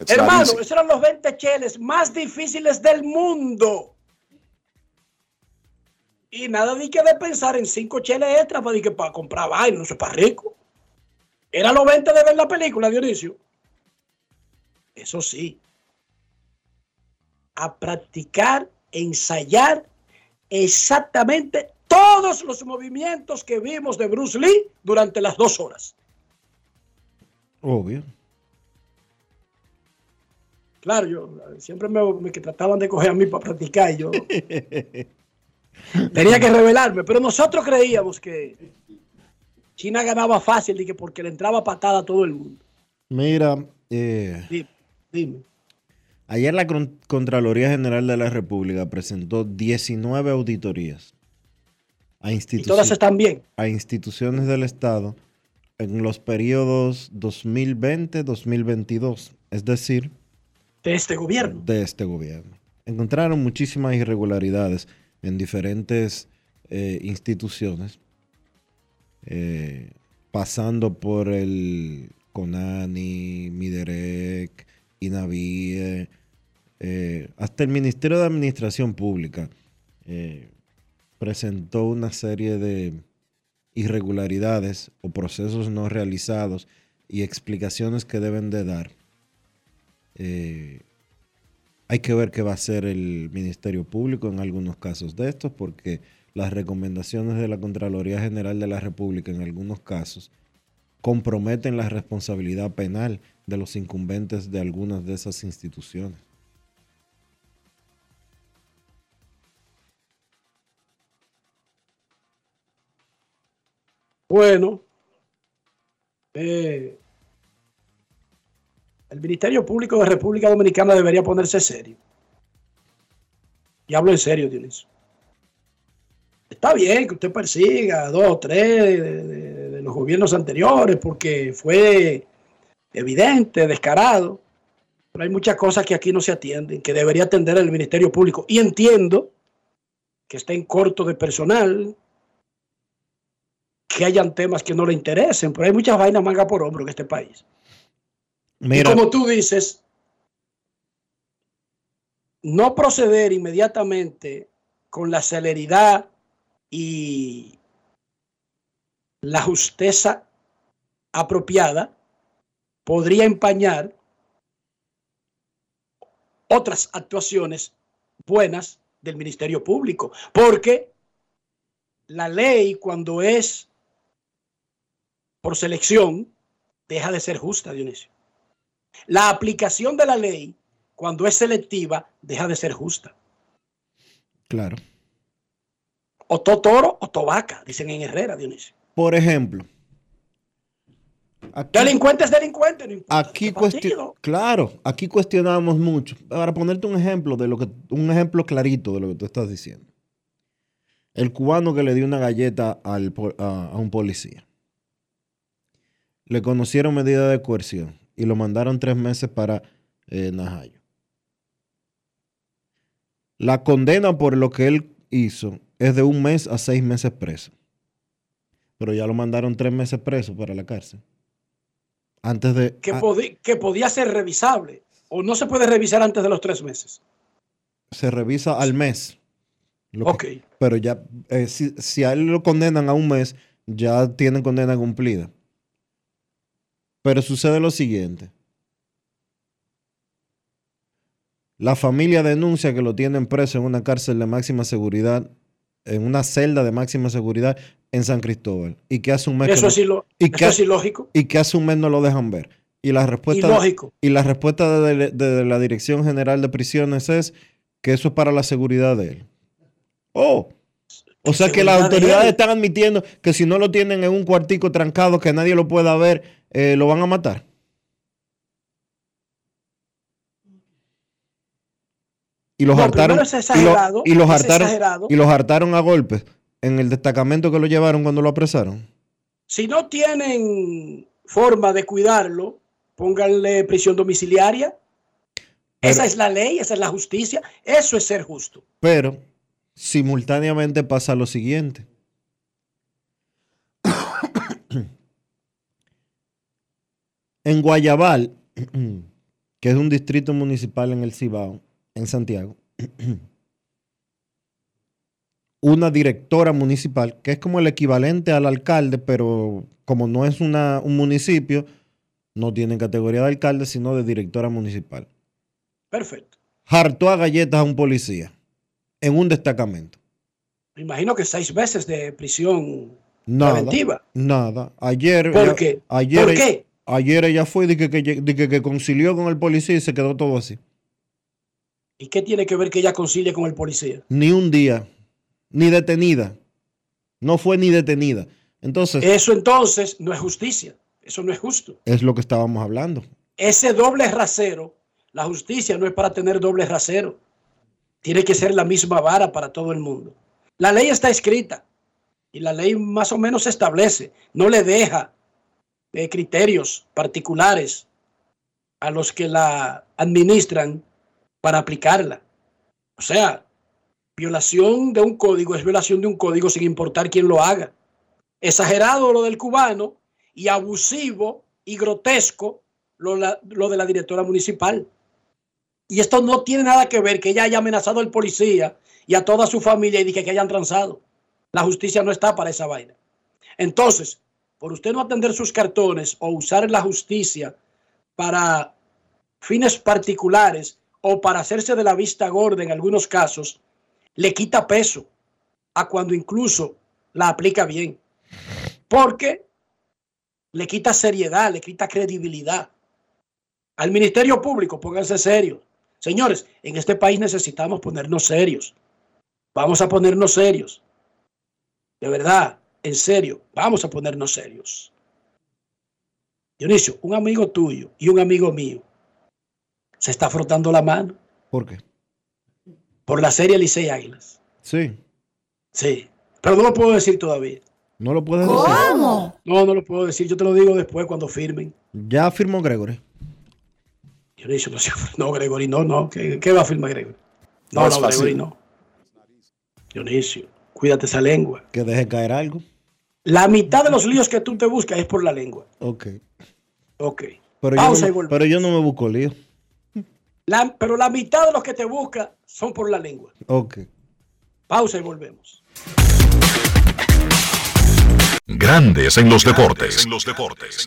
It's not Hermano, esos eran los 20 cheles más difíciles del mundo. Y nada de que de pensar en 5 cheles extras para, que para comprar vaina, no sé, para rico. Era los 20 de ver la película, Dionisio. Eso sí. A practicar, ensayar exactamente todos los movimientos que vimos de Bruce Lee durante las dos horas. Obvio. Claro, yo siempre me, trataban de coger a mí para practicar y yo tenía que revelarme, pero nosotros creíamos que China ganaba fácil y que porque le entraba patada a todo el mundo. Mira, eh, Dime, dime. ayer la Con- Contraloría General de la República presentó 19 auditorías a, Y todas están bien. a instituciones del Estado en los periodos 2020-2022, es decir, De este gobierno. de este gobierno. Encontraron muchísimas irregularidades en diferentes eh, instituciones, eh, pasando por el CONANI, MIDEREC, INAVIE, eh, hasta el Ministerio de Administración Pública eh, presentó una serie de irregularidades o procesos no realizados y explicaciones que deben de dar. Eh, hay que ver qué va a hacer el Ministerio Público en algunos casos de estos, porque las recomendaciones de la Contraloría General de la República en algunos casos comprometen la responsabilidad penal de los incumbentes de algunas de esas instituciones. Bueno, eh, el Ministerio Público de República Dominicana debería ponerse serio. Y hablo en serio, Dionisio. Está bien que usted persiga a dos o tres de, de- de los gobiernos anteriores porque fue evidente, descarado. Pero hay muchas cosas que aquí no se atienden, que debería atender el Ministerio Público. Y entiendo que está en corto de personal, que hayan temas que no le interesen, pero hay muchas vainas manga por hombro en este país. Mira, Y como tú dices, no proceder inmediatamente con la celeridad y la justeza apropiada podría empañar otras actuaciones buenas del Ministerio Público, porque la ley cuando es por selección deja de ser justa, Dionisio. La aplicación de la ley cuando es selectiva deja de ser justa. claro. O to toro o to vaca, dicen en Herrera, Dionisio. Por ejemplo, aquí, Delincuente es delincuente, no importa. aquí partido. claro, aquí cuestionamos mucho. Para ponerte un ejemplo de lo que, un ejemplo clarito de lo que tú estás diciendo. El cubano que le dio una galleta al a un policía. Le conocieron medida de coerción y lo mandaron tres meses para eh, Najayo. La condena por lo que él hizo es de un mes a seis meses preso. Pero ya lo mandaron tres meses preso para la cárcel. Antes de. que, ah, que podía ser revisable o no se puede revisar antes de los tres meses. se revisa al mes. Lo que- Ok. pero ya, eh, si, si a él lo condenan a un mes, ya tiene condena cumplida. Pero sucede lo siguiente. La familia denuncia que lo tienen preso en una cárcel de máxima seguridad, en una celda de máxima seguridad en San Cristóbal. Y que hace un mes, que no- ilo- y eso que- es ilógico. y que hace un mes no lo dejan ver. Y la respuesta, Ilógico. y la respuesta de, de la Dirección General de Prisiones es que eso es para la seguridad de él. Oh, o sea que las autoridades están admitiendo que si no lo tienen en un cuartico trancado que nadie lo pueda ver, eh, lo van a matar. Y los, hartaron, y, los hartaron y los hartaron a golpes en el destacamento que lo llevaron cuando lo apresaron. Si no tienen forma de cuidarlo, pónganle prisión domiciliaria. Esa es la ley, esa es la justicia, eso es ser justo. Pero simultáneamente pasa lo siguiente. en Guayabal, que es un distrito municipal en el Cibao, en Santiago, una directora municipal, que es como el equivalente al alcalde, pero como no es una- un municipio, no tiene categoría de alcalde, sino de directora municipal. Perfecto. Hartó a galletas a un policía en un destacamento. Me imagino que seis meses de prisión Nada. preventiva. Nada. Ayer. ¿Por ella- qué? Ayer, ¿Por qué? Ayer ella fue de que, que, que- que concilió con el policía y se quedó todo así. ¿Y qué tiene que ver que ella concilie con el policía? Ni un día. Ni detenida. No fue ni detenida. Entonces, Eso entonces no es justicia, eso no es justo. es lo que estábamos hablando. Ese doble rasero, la justicia no es para tener doble rasero. Tiene que ser la misma vara para todo el mundo. La ley está escrita y la ley más o menos establece, no le deja eh, criterios particulares a los que la administran para aplicarla. O sea, violación de un código es violación de un código sin importar quién lo haga. Exagerado lo del cubano y abusivo y grotesco lo, la- lo de la directora municipal. Y esto no tiene nada que ver que ella haya amenazado al policía y a toda su familia y dije que hayan transado. La justicia no está para esa vaina. Entonces, por usted no atender sus cartones o usar la justicia para fines particulares o para hacerse de la vista gorda en algunos casos, le quita peso a cuando incluso la aplica bien. Porque le quita seriedad, le quita credibilidad. Al Ministerio Público, pónganse serios. Señores, en este país necesitamos ponernos serios. Vamos a ponernos serios. De verdad, en serio, vamos a ponernos serios. Dionisio, un amigo tuyo y un amigo mío se está frotando la mano ¿Por qué? por la serie Licey Águilas. Sí. Sí, pero no lo puedo decir todavía. No lo puedes decir. No, no lo puedo decir. Yo te lo digo después cuando firmen. Ya firmó Gregory. Dionisio, no, no Gregory, no, no. ¿Qué, qué va a firmar Gregory? No, No no. Gregory, no. Dionisio, cuídate esa lengua. Que deje caer algo. La mitad de los líos que tú te buscas es por la lengua. Ok. Ok. Pero, Pausa yo y no, volvemos. pero yo no me busco lío. La- pero la mitad de los que te buscas son por la lengua. Ok. Pausa y volvemos. Grandes en los deportes. En los deportes.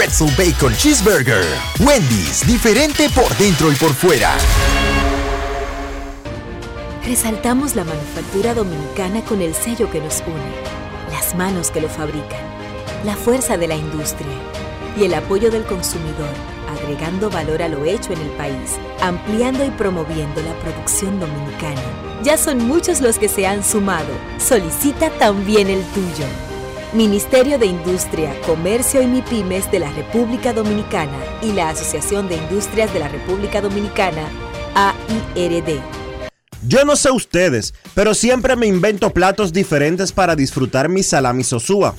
Bacon Cheeseburger. Wendy's, diferente por dentro y por fuera. Resaltamos la manufactura dominicana con el sello que nos une, las manos que lo fabrican, la fuerza de la industria y el apoyo del consumidor, agregando valor a lo hecho en el país, ampliando y promoviendo la producción dominicana. Ya son muchos los que se han sumado. Solicita también el tuyo. Ministerio de Industria, Comercio y MIPIMES de la República Dominicana y la Asociación de Industrias de la República Dominicana, AIRD. Yo no sé ustedes, pero siempre me invento platos diferentes para disfrutar mi salami sosúa.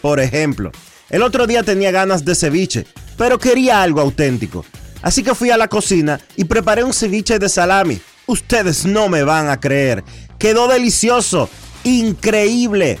Por ejemplo, el otro día tenía ganas de ceviche, pero quería algo auténtico. Así que fui a la cocina y preparé un ceviche de salami. Ustedes no me van a creer. Quedó delicioso, increíble,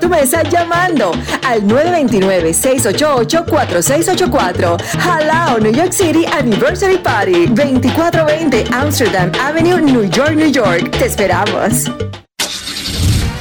tu mesa llamando al 929-688-4684. Halao New York City Anniversary Party 2420 Amsterdam Avenue, New York, New York. Te esperamos.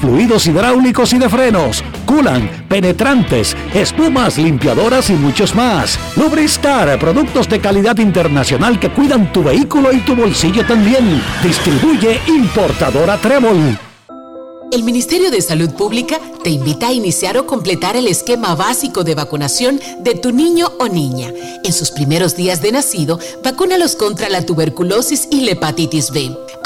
fluidos hidráulicos y de frenos, culan, penetrantes, espumas, limpiadoras y muchos más. Lubristar, productos de calidad internacional que cuidan tu vehículo y tu bolsillo también. Distribuye importadora Trébol. El Ministerio de Salud Pública te invita a iniciar o completar el esquema básico de vacunación de tu niño o niña. En sus primeros días de nacido, vacúnalos contra la tuberculosis y la hepatitis B.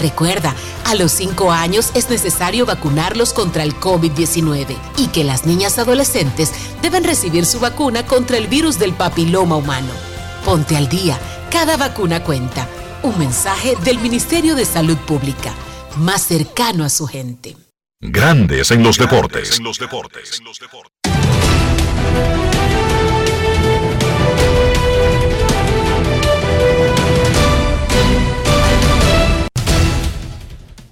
Recuerda, a los 5 años es necesario vacunarlos contra el COVID-19 y que las niñas adolescentes deben recibir su vacuna contra el virus del papiloma humano. Ponte al día, cada vacuna cuenta. Un mensaje del Ministerio de Salud Pública, más cercano a su gente. Grandes en los deportes. Los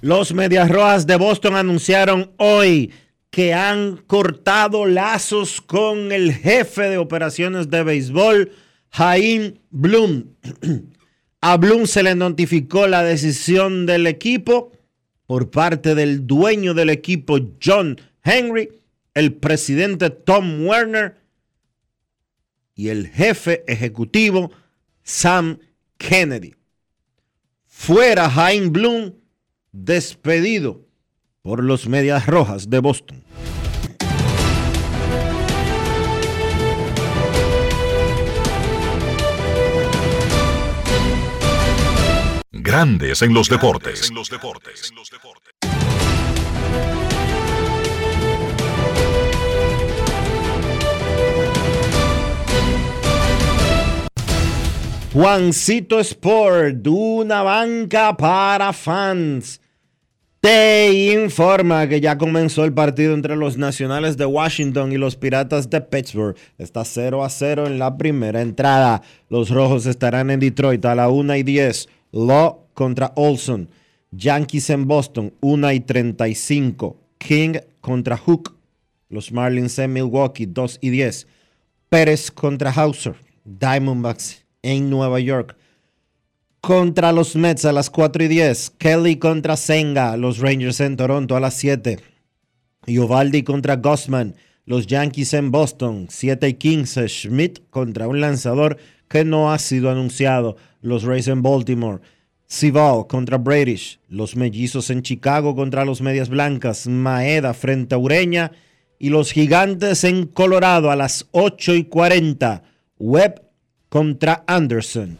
Medias Rojas de Boston anunciaron hoy que han cortado lazos con el jefe de operaciones de béisbol, Jaime Bloom. A Bloom se le notificó la decisión del equipo por parte del dueño del equipo, John Henry, el presidente Tom Werner y el jefe ejecutivo, Sam Kennedy. Fuera Jaime Bloom despedido por los Medias Rojas de Boston. Grandes en los deportes. Juancito Sport, una banca para fans. Te informa que ya comenzó el partido entre los Nacionales de Washington y los Piratas de Pittsburgh. Está 0 a 0 en la primera entrada. Los Rojos estarán en Detroit a la 1 y 10. Law contra Olson. Yankees en Boston, 1 y 35. King contra Hook. Los Marlins en Milwaukee, 2 y 10. Pérez contra Hauser. Diamondbacks en Nueva York. Contra los Mets a las 4 y 10. Kelly contra Senga, los Rangers en Toronto a las 7. Yovaldi contra Gossman, los Yankees en Boston, 7 y 15. Schmidt contra un lanzador que no ha sido anunciado, los Rays en Baltimore. Sival contra British, los Mellizos en Chicago contra los Medias Blancas, Maeda frente a Ureña y los Gigantes en Colorado a las 8 y 40. Webb contra Anderson.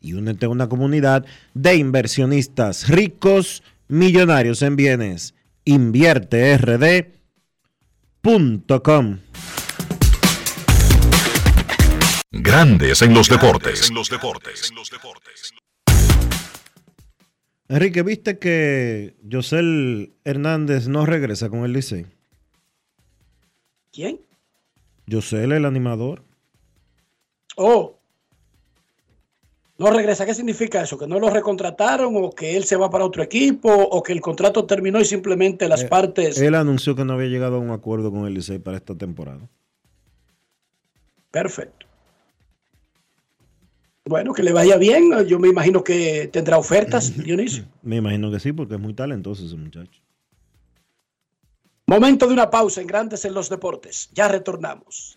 y únete a una comunidad de inversionistas ricos, millonarios en bienes. InvierteRD.com Grandes en los deportes. Enrique, ¿viste que José Hernández no regresa con el Licey? ¿Quién? José, el animador. Oh. No regresa. ¿Qué significa eso? ¿Que no lo recontrataron o que él se va para otro equipo o que el contrato terminó y simplemente las Eh, partes... Él anunció que no había llegado a un acuerdo con el Licey para esta temporada. Perfecto. Bueno, que le vaya bien. Yo me imagino que tendrá ofertas, Dionisio. Me imagino que sí, porque es muy talentoso ese muchacho. Momento de una pausa en Grandes en los Deportes. Ya retornamos.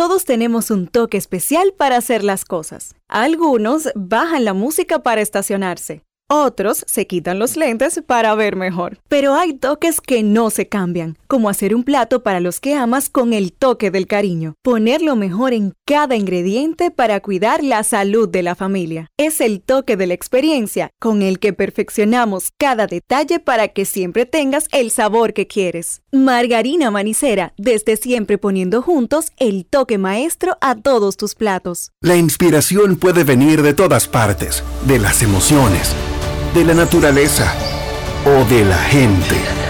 Todos tenemos un toque especial para hacer las cosas. Algunos bajan la música para estacionarse. Otros se quitan los lentes para ver mejor. Pero hay toques que no se cambian, como hacer un plato para los que amas con el toque del cariño. Poner lo mejor en cada ingrediente para cuidar la salud de la familia. Es el toque de la experiencia con el que perfeccionamos cada detalle para que siempre tengas el sabor que quieres. Margarina Manicera, desde siempre poniendo juntos el toque maestro a todos tus platos. La inspiración puede venir de todas partes, de las emociones, de la naturaleza o de la gente.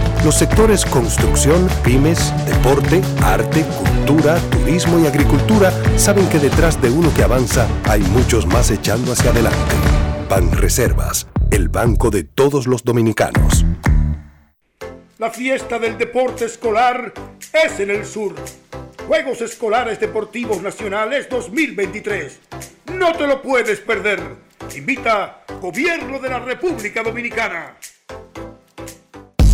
Los sectores construcción, pymes, deporte, arte, cultura, turismo y agricultura saben que detrás de uno que avanza hay muchos más echando hacia adelante. Banreservas, el banco de todos los dominicanos. La fiesta del deporte escolar es en el sur. Juegos Escolares Deportivos Nacionales 2023. No te lo puedes perder. Invita Gobierno de la República Dominicana.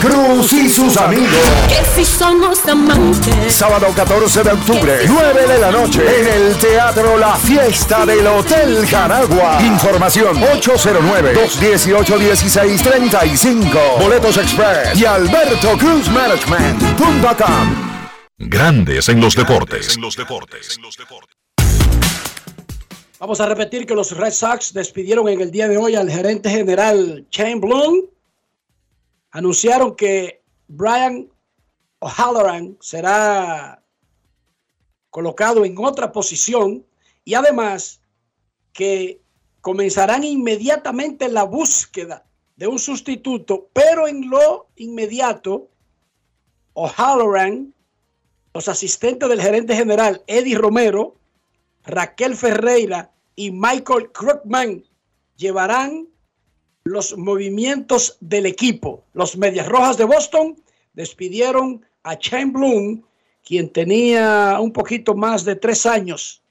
Cruz y sus amigos. Que si somos amantes. Sábado 14 de octubre, 9 de la noche, en el Teatro La Fiesta del Hotel Jaragua. Información 809-218-1635. Boletos Express y Alberto Cruz Management.com. Grandes en los deportes. Vamos a repetir que los Red Sox despidieron en el día de hoy al gerente general Shane Bloom. Anunciaron que Brian O'Halloran será colocado en otra posición y además que comenzarán inmediatamente la búsqueda de un sustituto, pero en lo inmediato, O'Halloran, los asistentes del gerente general Eddie Romero, Raquel Ferreira y Michael Krugman llevarán los movimientos del equipo. Los Medias Rojas de Boston despidieron a Shane Bloom, quien tenía un poquito más de tres años.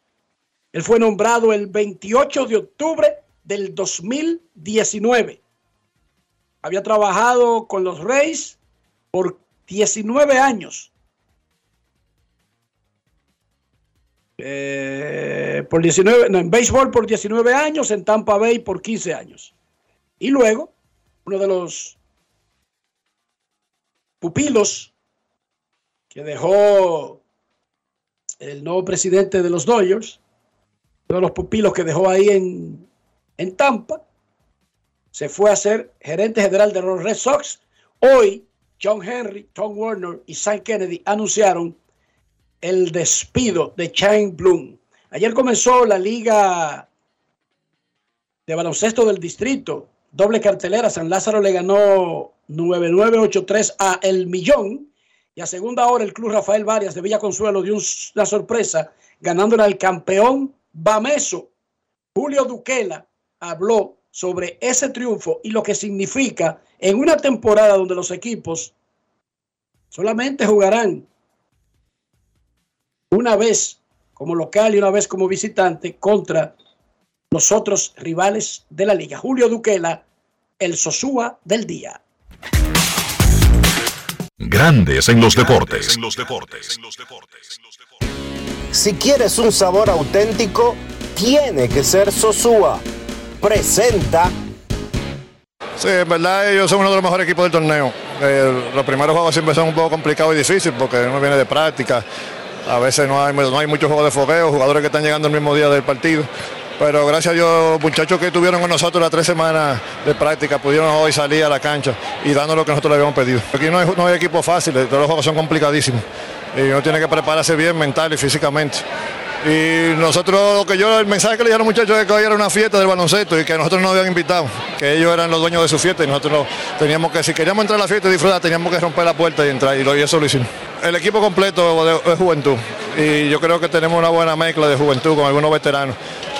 Él fue nombrado el 28 de octubre del 2019. Había trabajado con los Rays por 19 años. Eh, por 19, no, en béisbol por 19 años, en Tampa Bay por 15 años. Y luego, uno de los pupilos que dejó el nuevo presidente de los Dodgers, uno de los pupilos que dejó ahí en, en Tampa, se fue a ser gerente general de los Red Sox. Hoy, John Henry, Tom Warner y Sam Kennedy anunciaron el despido de Shane Bloom. Ayer comenzó la liga de baloncesto del distrito, doble cartelera. San Lázaro le ganó 9983 a El Millón. Y a segunda hora el club Rafael Varias de Villa Consuelo dio una sorpresa ganándole al campeón Bameso. Julio Duquela habló sobre ese triunfo y lo que significa en una temporada donde los equipos solamente jugarán una vez como local y una vez como visitante contra los otros rivales de la liga. Julio Duquela, el Sosúa del día. Grandes en los deportes. Si quieres un sabor auténtico, tiene que ser Sosúa. Presenta. Sí, en verdad ellos son uno de los mejores equipos del torneo. Eh, los primeros juegos siempre son un poco complicados y difíciles porque uno viene de práctica. A veces no hay, no hay muchos juegos de fogueo, jugadores que están llegando el mismo día del partido. Pero gracias a Dios, muchachos que estuvieron con nosotros las tres semanas de práctica, pudieron hoy salir a la cancha y dando lo que nosotros le habíamos pedido. Aquí no hay, no hay equipos fáciles, todos los juegos son complicadísimos. Y uno tiene que prepararse bien mental y físicamente. Y nosotros, lo que yo, el mensaje que le dieron los muchachos es que hoy era una fiesta del baloncesto y que nosotros nos habían invitado, que ellos eran los dueños de su fiesta y nosotros teníamos que, si queríamos entrar a la fiesta y disfrutar, teníamos que romper la puerta y entrar, y, lo, y eso lo hicimos. El equipo completo es juventud y yo creo que tenemos una buena mezcla de juventud con algunos veteranos.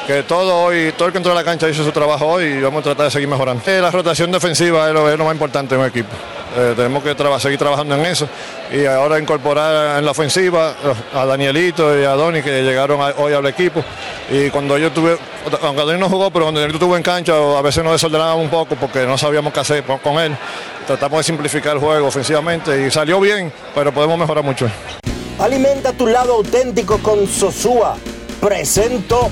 Que todo hoy, todo el que entró a la cancha hizo su trabajo hoy y vamos a tratar de seguir mejorando. Eh, La rotación defensiva es lo, más importante en un equipo. Eh, tenemos que seguir trabajando en eso y ahora incorporar en la ofensiva a Danielito y a Doni que llegaron hoy al equipo y cuando yo tuve, aunque Doni no jugó, pero cuando Danielito estuvo en cancha a veces nos desordenábamos un poco porque no sabíamos qué hacer con él. Tratamos de simplificar el juego ofensivamente y salió bien, pero podemos mejorar mucho. Alimenta tu lado auténtico con Sosúa. Presento.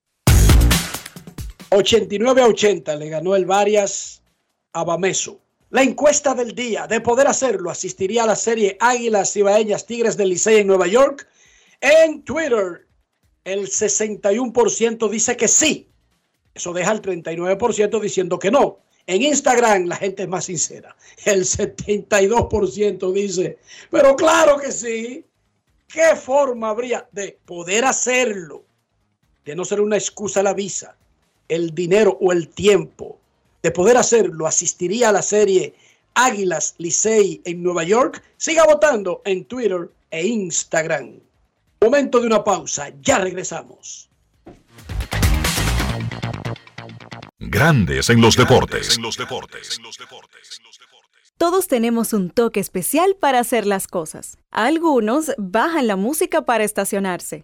89 a 80 le ganó el Varias a. La encuesta del día, de poder hacerlo, asistiría a la serie Águilas Cibaeñas Tigres del Licey en Nueva York. En Twitter, el 61% dice que sí. Eso deja el 39% diciendo que no. En Instagram la gente es más sincera. El 72% dice, pero claro que sí. ¿Qué forma habría de poder hacerlo? De no ser una excusa la visa, el dinero o el tiempo. De poder hacerlo, asistiría a la serie Águilas Licey en Nueva York. Siga votando en Twitter e Instagram. Momento de una pausa, ya regresamos. Grandes en los deportes. Todos tenemos un toque especial para hacer las cosas. Algunos bajan la música para estacionarse.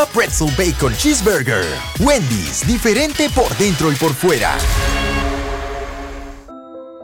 Pretzel Bacon Cheeseburger. Wendy's, diferente por dentro y por fuera.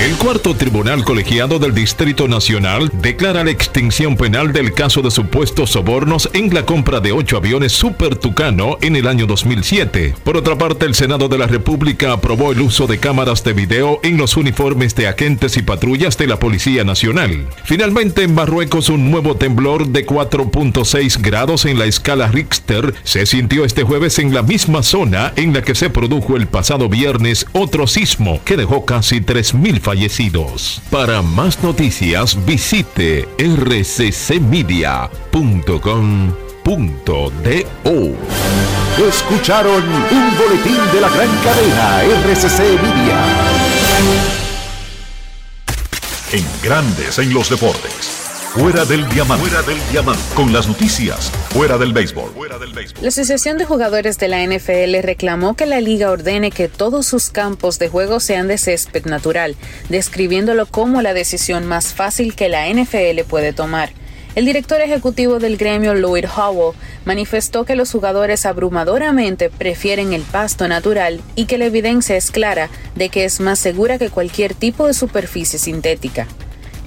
El cuarto tribunal colegiado del Distrito Nacional declara la extinción penal del caso de supuestos sobornos en la compra de ocho aviones Super Tucano en el año 2007. Por otra parte, el Senado de la República aprobó el uso de cámaras de video en los uniformes de agentes y patrullas de la Policía Nacional. Finalmente, en Marruecos, un nuevo temblor de 4.6 grados en la escala Richter se sintió este jueves en la misma zona en la que se produjo el pasado viernes otro sismo que dejó casi 3.000 fallecidos. Para más noticias visite rccmedia.com.do. Escucharon un boletín de la gran cadena RCC Media. En Grandes en los Deportes. Fuera del diamante. Fuera del diamante. Con las noticias. Fuera del béisbol. La Asociación de Jugadores de la NFL reclamó que la liga ordene que todos sus campos de juego sean de césped natural, describiéndolo como la decisión más fácil que la NFL puede tomar. El director ejecutivo del gremio, Lloyd Howell, manifestó que los jugadores abrumadoramente prefieren el pasto natural y que la evidencia es clara de que es más segura que cualquier tipo de superficie sintética.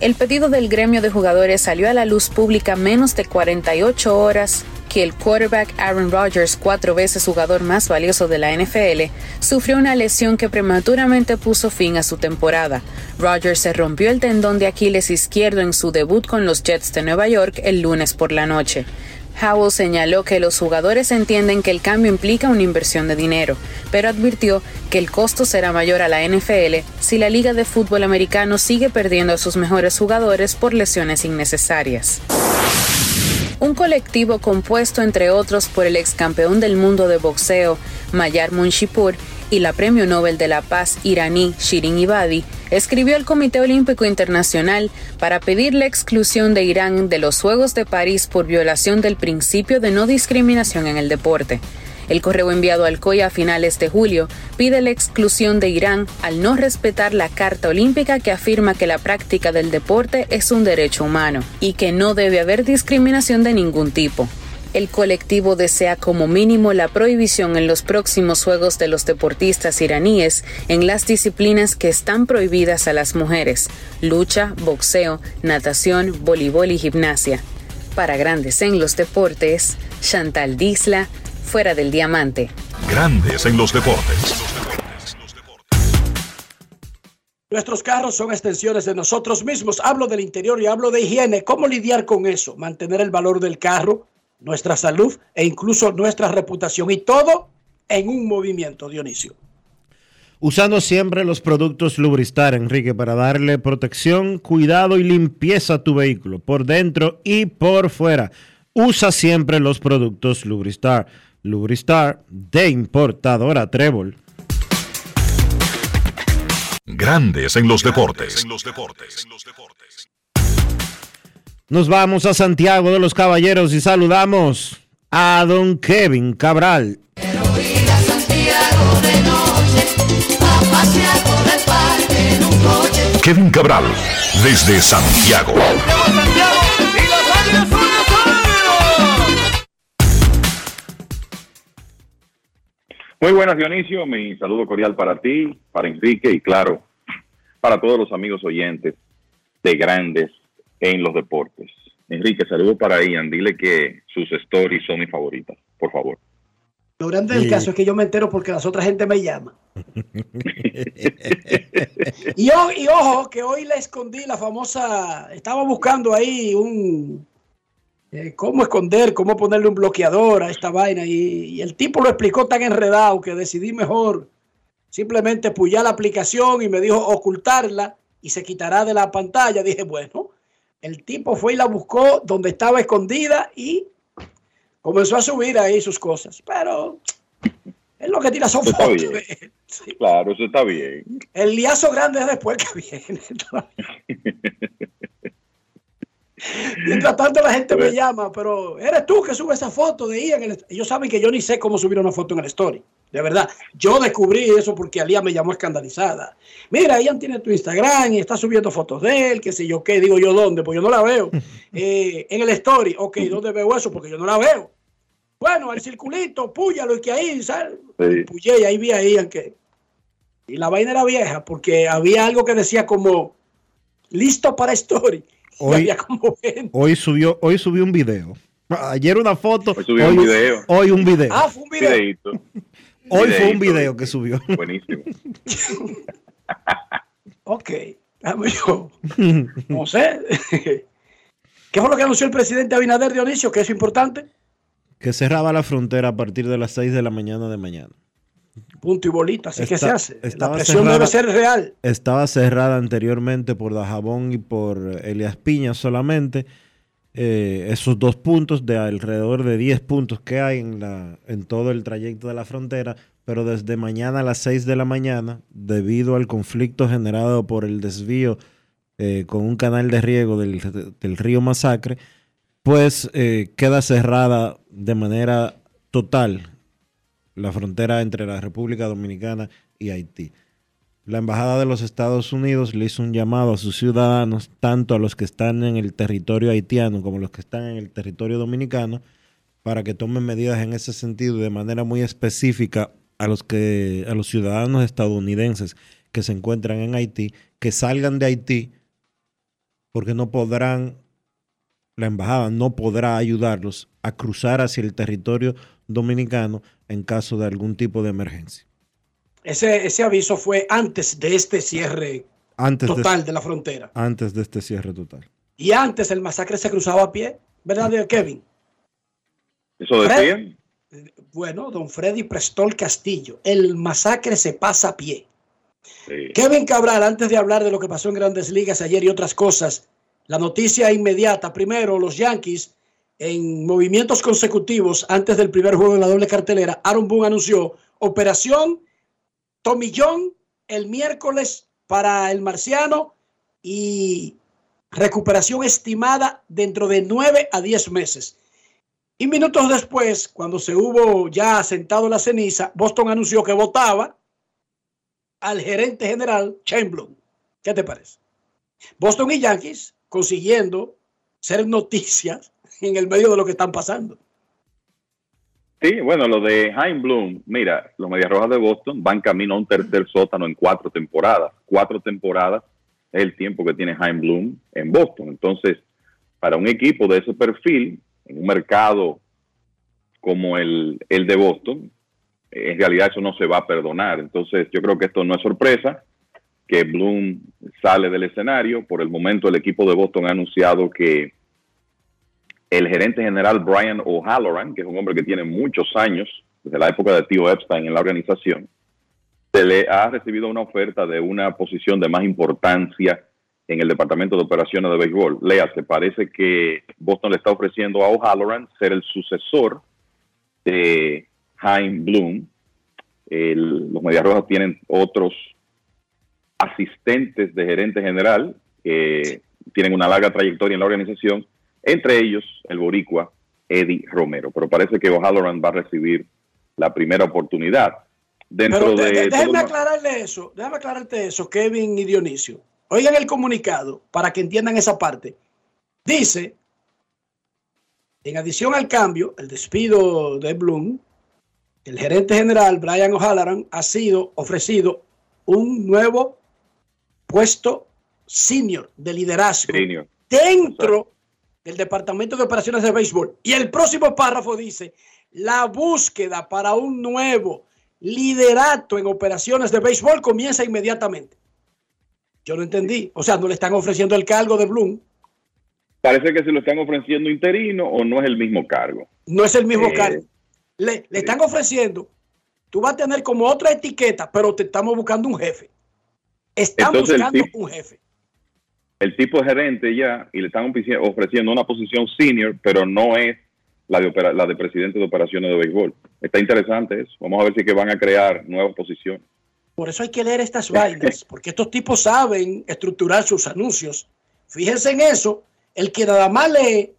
El pedido del gremio de jugadores salió a la luz pública menos de 48 horas que el quarterback Aaron Rodgers, cuatro veces jugador más valioso de la NFL, sufrió una lesión que prematuramente puso fin a su temporada. Rodgers se rompió el tendón de Aquiles izquierdo en su debut con los Jets de Nueva York el lunes por la noche. Howell señaló que los jugadores entienden que el cambio implica una inversión de dinero, pero advirtió que el costo será mayor a la NFL si la Liga de Fútbol Americano sigue perdiendo a sus mejores jugadores por lesiones innecesarias. Un colectivo compuesto entre otros por el ex campeón del mundo de boxeo, Mayar Munshipur, y la Premio Nobel de la Paz iraní Shirin Ibadi escribió al Comité Olímpico Internacional para pedir la exclusión de Irán de los Juegos de París por violación del principio de no discriminación en el deporte. El correo enviado al COI a finales de julio pide la exclusión de Irán al no respetar la Carta Olímpica que afirma que la práctica del deporte es un derecho humano y que no debe haber discriminación de ningún tipo. El colectivo desea como mínimo la prohibición en los próximos Juegos de los deportistas iraníes en las disciplinas que están prohibidas a las mujeres, lucha, boxeo, natación, voleibol y gimnasia. Para grandes en los deportes, Chantal Disla, fuera del diamante. Grandes en los deportes. Nuestros carros son extensiones de nosotros mismos. Hablo del interior y hablo de higiene. ¿Cómo lidiar con eso? Mantener el valor del carro, nuestra salud e incluso nuestra reputación. Y todo en un movimiento, Dionisio. Usando siempre los productos Lubristar, Enrique, para darle protección, cuidado y limpieza a tu vehículo, por dentro y por fuera. Usa siempre los productos Lubristar. Lubristar de importadora Trébol. Grandes en los deportes. Nos vamos a Santiago de los Caballeros y saludamos a don Kevin Cabral. Kevin Cabral, desde Santiago. Muy buenas, Dionisio. Mi saludo cordial para ti, para Enrique y, claro, para todos los amigos oyentes de Grandes en los Deportes. Enrique, saludo para Ian. Dile que sus stories son mis favoritas, por favor. Lo grande del caso es que yo me entero porque las otras gente me llama. y, o- y ojo, que hoy le escondí la famosa. Estaba buscando ahí un. eh, cómo esconder, cómo ponerle un bloqueador a esta vaina. Y, y el tipo lo explicó tan enredado que decidí mejor simplemente puyar la aplicación y me dijo ocultarla y se quitará de la pantalla. Dije, bueno, el tipo fue y la buscó donde estaba escondida y comenzó a subir ahí sus cosas. Pero es lo que tira son Eso fotos. Claro, eso está bien. El liazo grande es después que viene. Mientras tanto la gente me llama, pero eres tú que sube esa foto de Ian. en el- Ellos saben que yo ni sé cómo subir una foto en el story. De verdad, yo descubrí eso porque Alía me llamó escandalizada. Mira, Ian tiene tu Instagram y está subiendo fotos de él, qué sé yo qué. Digo yo, ¿dónde? Pues yo no la veo. Eh, en el story, ok, ¿dónde veo eso? Porque yo no la veo. Bueno, el circulito, púyalo y que ahí, ¿sabes? Sí. Puyé y ahí vi a Ian que... Y la vaina era vieja porque había algo que decía como listo para story. Y Hoy- había como 20. Hoy subió, hoy subió un video. Ayer una foto. Hoy, subió un video. Hoy un video. Ah, fue un video. Videíto. hoy fue un video que subió. Buenísimo. Ok. No sé. ¿Qué fue lo que anunció el presidente Abinader Dionisio? Que es importante. que cerraba la frontera a partir de las 6 de la mañana de mañana. Punto y bolita, así que se Está- hace. La presión cerrada- debe ser real. Estaba cerrada anteriormente por Dajabón y por Elias Piña solamente. Eh, esos dos puntos de alrededor de 10 puntos que hay en, la, en todo el trayecto de la frontera, pero desde mañana a las 6 de la mañana, debido al conflicto generado por el desvío eh, con un canal de riego del, del río Masacre, pues eh, queda cerrada de manera total la frontera entre la República Dominicana y Haití. La Embajada de los Estados Unidos le hizo un llamado a sus ciudadanos, tanto a los que están en el territorio haitiano como a los que están en el territorio dominicano, para que tomen medidas en ese sentido y de manera muy específica a los que a los ciudadanos estadounidenses que se encuentran en Haití, que salgan de Haití porque no podrán la embajada no podrá ayudarlos a cruzar hacia el territorio dominicano en caso de algún tipo de emergencia. Ese, ese aviso fue antes de este cierre Antes total de, de la frontera. antes de este cierre total. Y antes el masacre se cruzaba a pie, ¿verdad, Kevin? Eso decían. Bueno, don Freddy Prestol Castillo, el masacre se pasa a pie. Sí. Kevin Cabral, antes de hablar de lo que pasó en grandes ligas ayer y otras cosas, la noticia inmediata, primero, los Yankees en movimientos consecutivos antes del primer juego de la doble cartelera, Aaron Boone anunció operación Tomillón el miércoles para el marciano y recuperación estimada dentro de 9 a 10 meses. Y minutos después, cuando se hubo ya sentado la ceniza, Boston anunció que votaba al gerente general Bloom. ¿Qué te parece? Boston y Yankees consiguiendo ser noticias en el medio de lo que están pasando. Sí, bueno, lo de Jaime Bloom, mira, los Medias Rojas de Boston van camino a un tercer sótano en cuatro temporadas. Cuatro temporadas es el tiempo que tiene Jaime Bloom en Boston. Entonces, para un equipo de ese perfil, en un mercado como el, el de Boston, en realidad eso no se va a perdonar. Entonces, yo creo que esto no es sorpresa que Bloom sale del escenario. Por el momento, el equipo de Boston ha anunciado que el gerente general Brian O'Halloran, que es un hombre que tiene muchos años, desde la época de Tío Epstein en la organización, se le ha recibido una oferta de una posición de más importancia en el Departamento de Operaciones de Béisbol. Lea, ¿te parece que Boston le está ofreciendo a O'Halloran ser el sucesor de Jaime Bloom? los Medias Rojas tienen otros asistentes de gerente general que tienen una larga trayectoria en la organización, entre ellos el boricua Eddie Romero. Pero parece que O'Halloran va a recibir la primera oportunidad. Dentro de, déjame aclararle eso, déjame aclararte eso, Kevin y Dionisio. Oigan el comunicado para que entiendan esa parte. Dice, en adición al cambio, el despido de Bloom, el gerente general Brian O'Halloran ha sido ofrecido un nuevo puesto senior de liderazgo dentro del Departamento de Operaciones de Béisbol. Y el próximo párrafo dice, la búsqueda para un nuevo liderato en operaciones de béisbol comienza inmediatamente. Yo no entendí. O sea, no le están ofreciendo el cargo de Bloom. Parece que se lo están ofreciendo interino o no es el mismo cargo. No es el mismo eh, cargo. Le, le están ofreciendo, tú vas a tener como otra etiqueta, pero te estamos buscando un jefe. Estamos buscando un jefe. El tipo de gerente ya, y le están ofreciendo una posición senior, pero no es la de, de presidente de operaciones de béisbol. Está interesante eso. Vamos a ver si que van a crear nuevas posiciones. Por eso hay que leer estas vainas, porque estos tipos saben estructurar sus anuncios. Fíjense en eso, el que nada más lee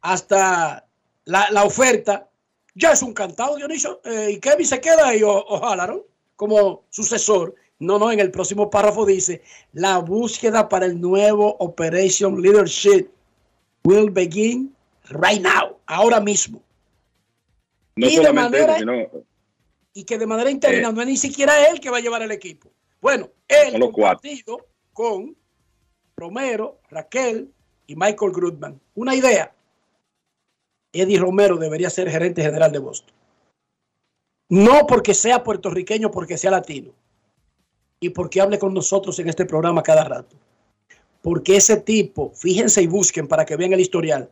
hasta la, oferta, ya es un cantado, Dionisio, eh, y Kevin se queda ahí, ojalá, ¿no? Como sucesor. No, no, en el próximo párrafo dice, la búsqueda para el nuevo Operation Leadership will begin right now, ahora mismo. y, de manera, y que de manera interna eh. no es ni siquiera él que va a llevar el equipo. Bueno, él compartido con Romero, Raquel y Michael Grudman. Una idea. Eddie Romero debería ser gerente general de Boston. No porque sea puertorriqueño, porque sea latino y porque hable con nosotros en este programa cada rato. Porque ese tipo, fíjense y busquen para que vean el historial,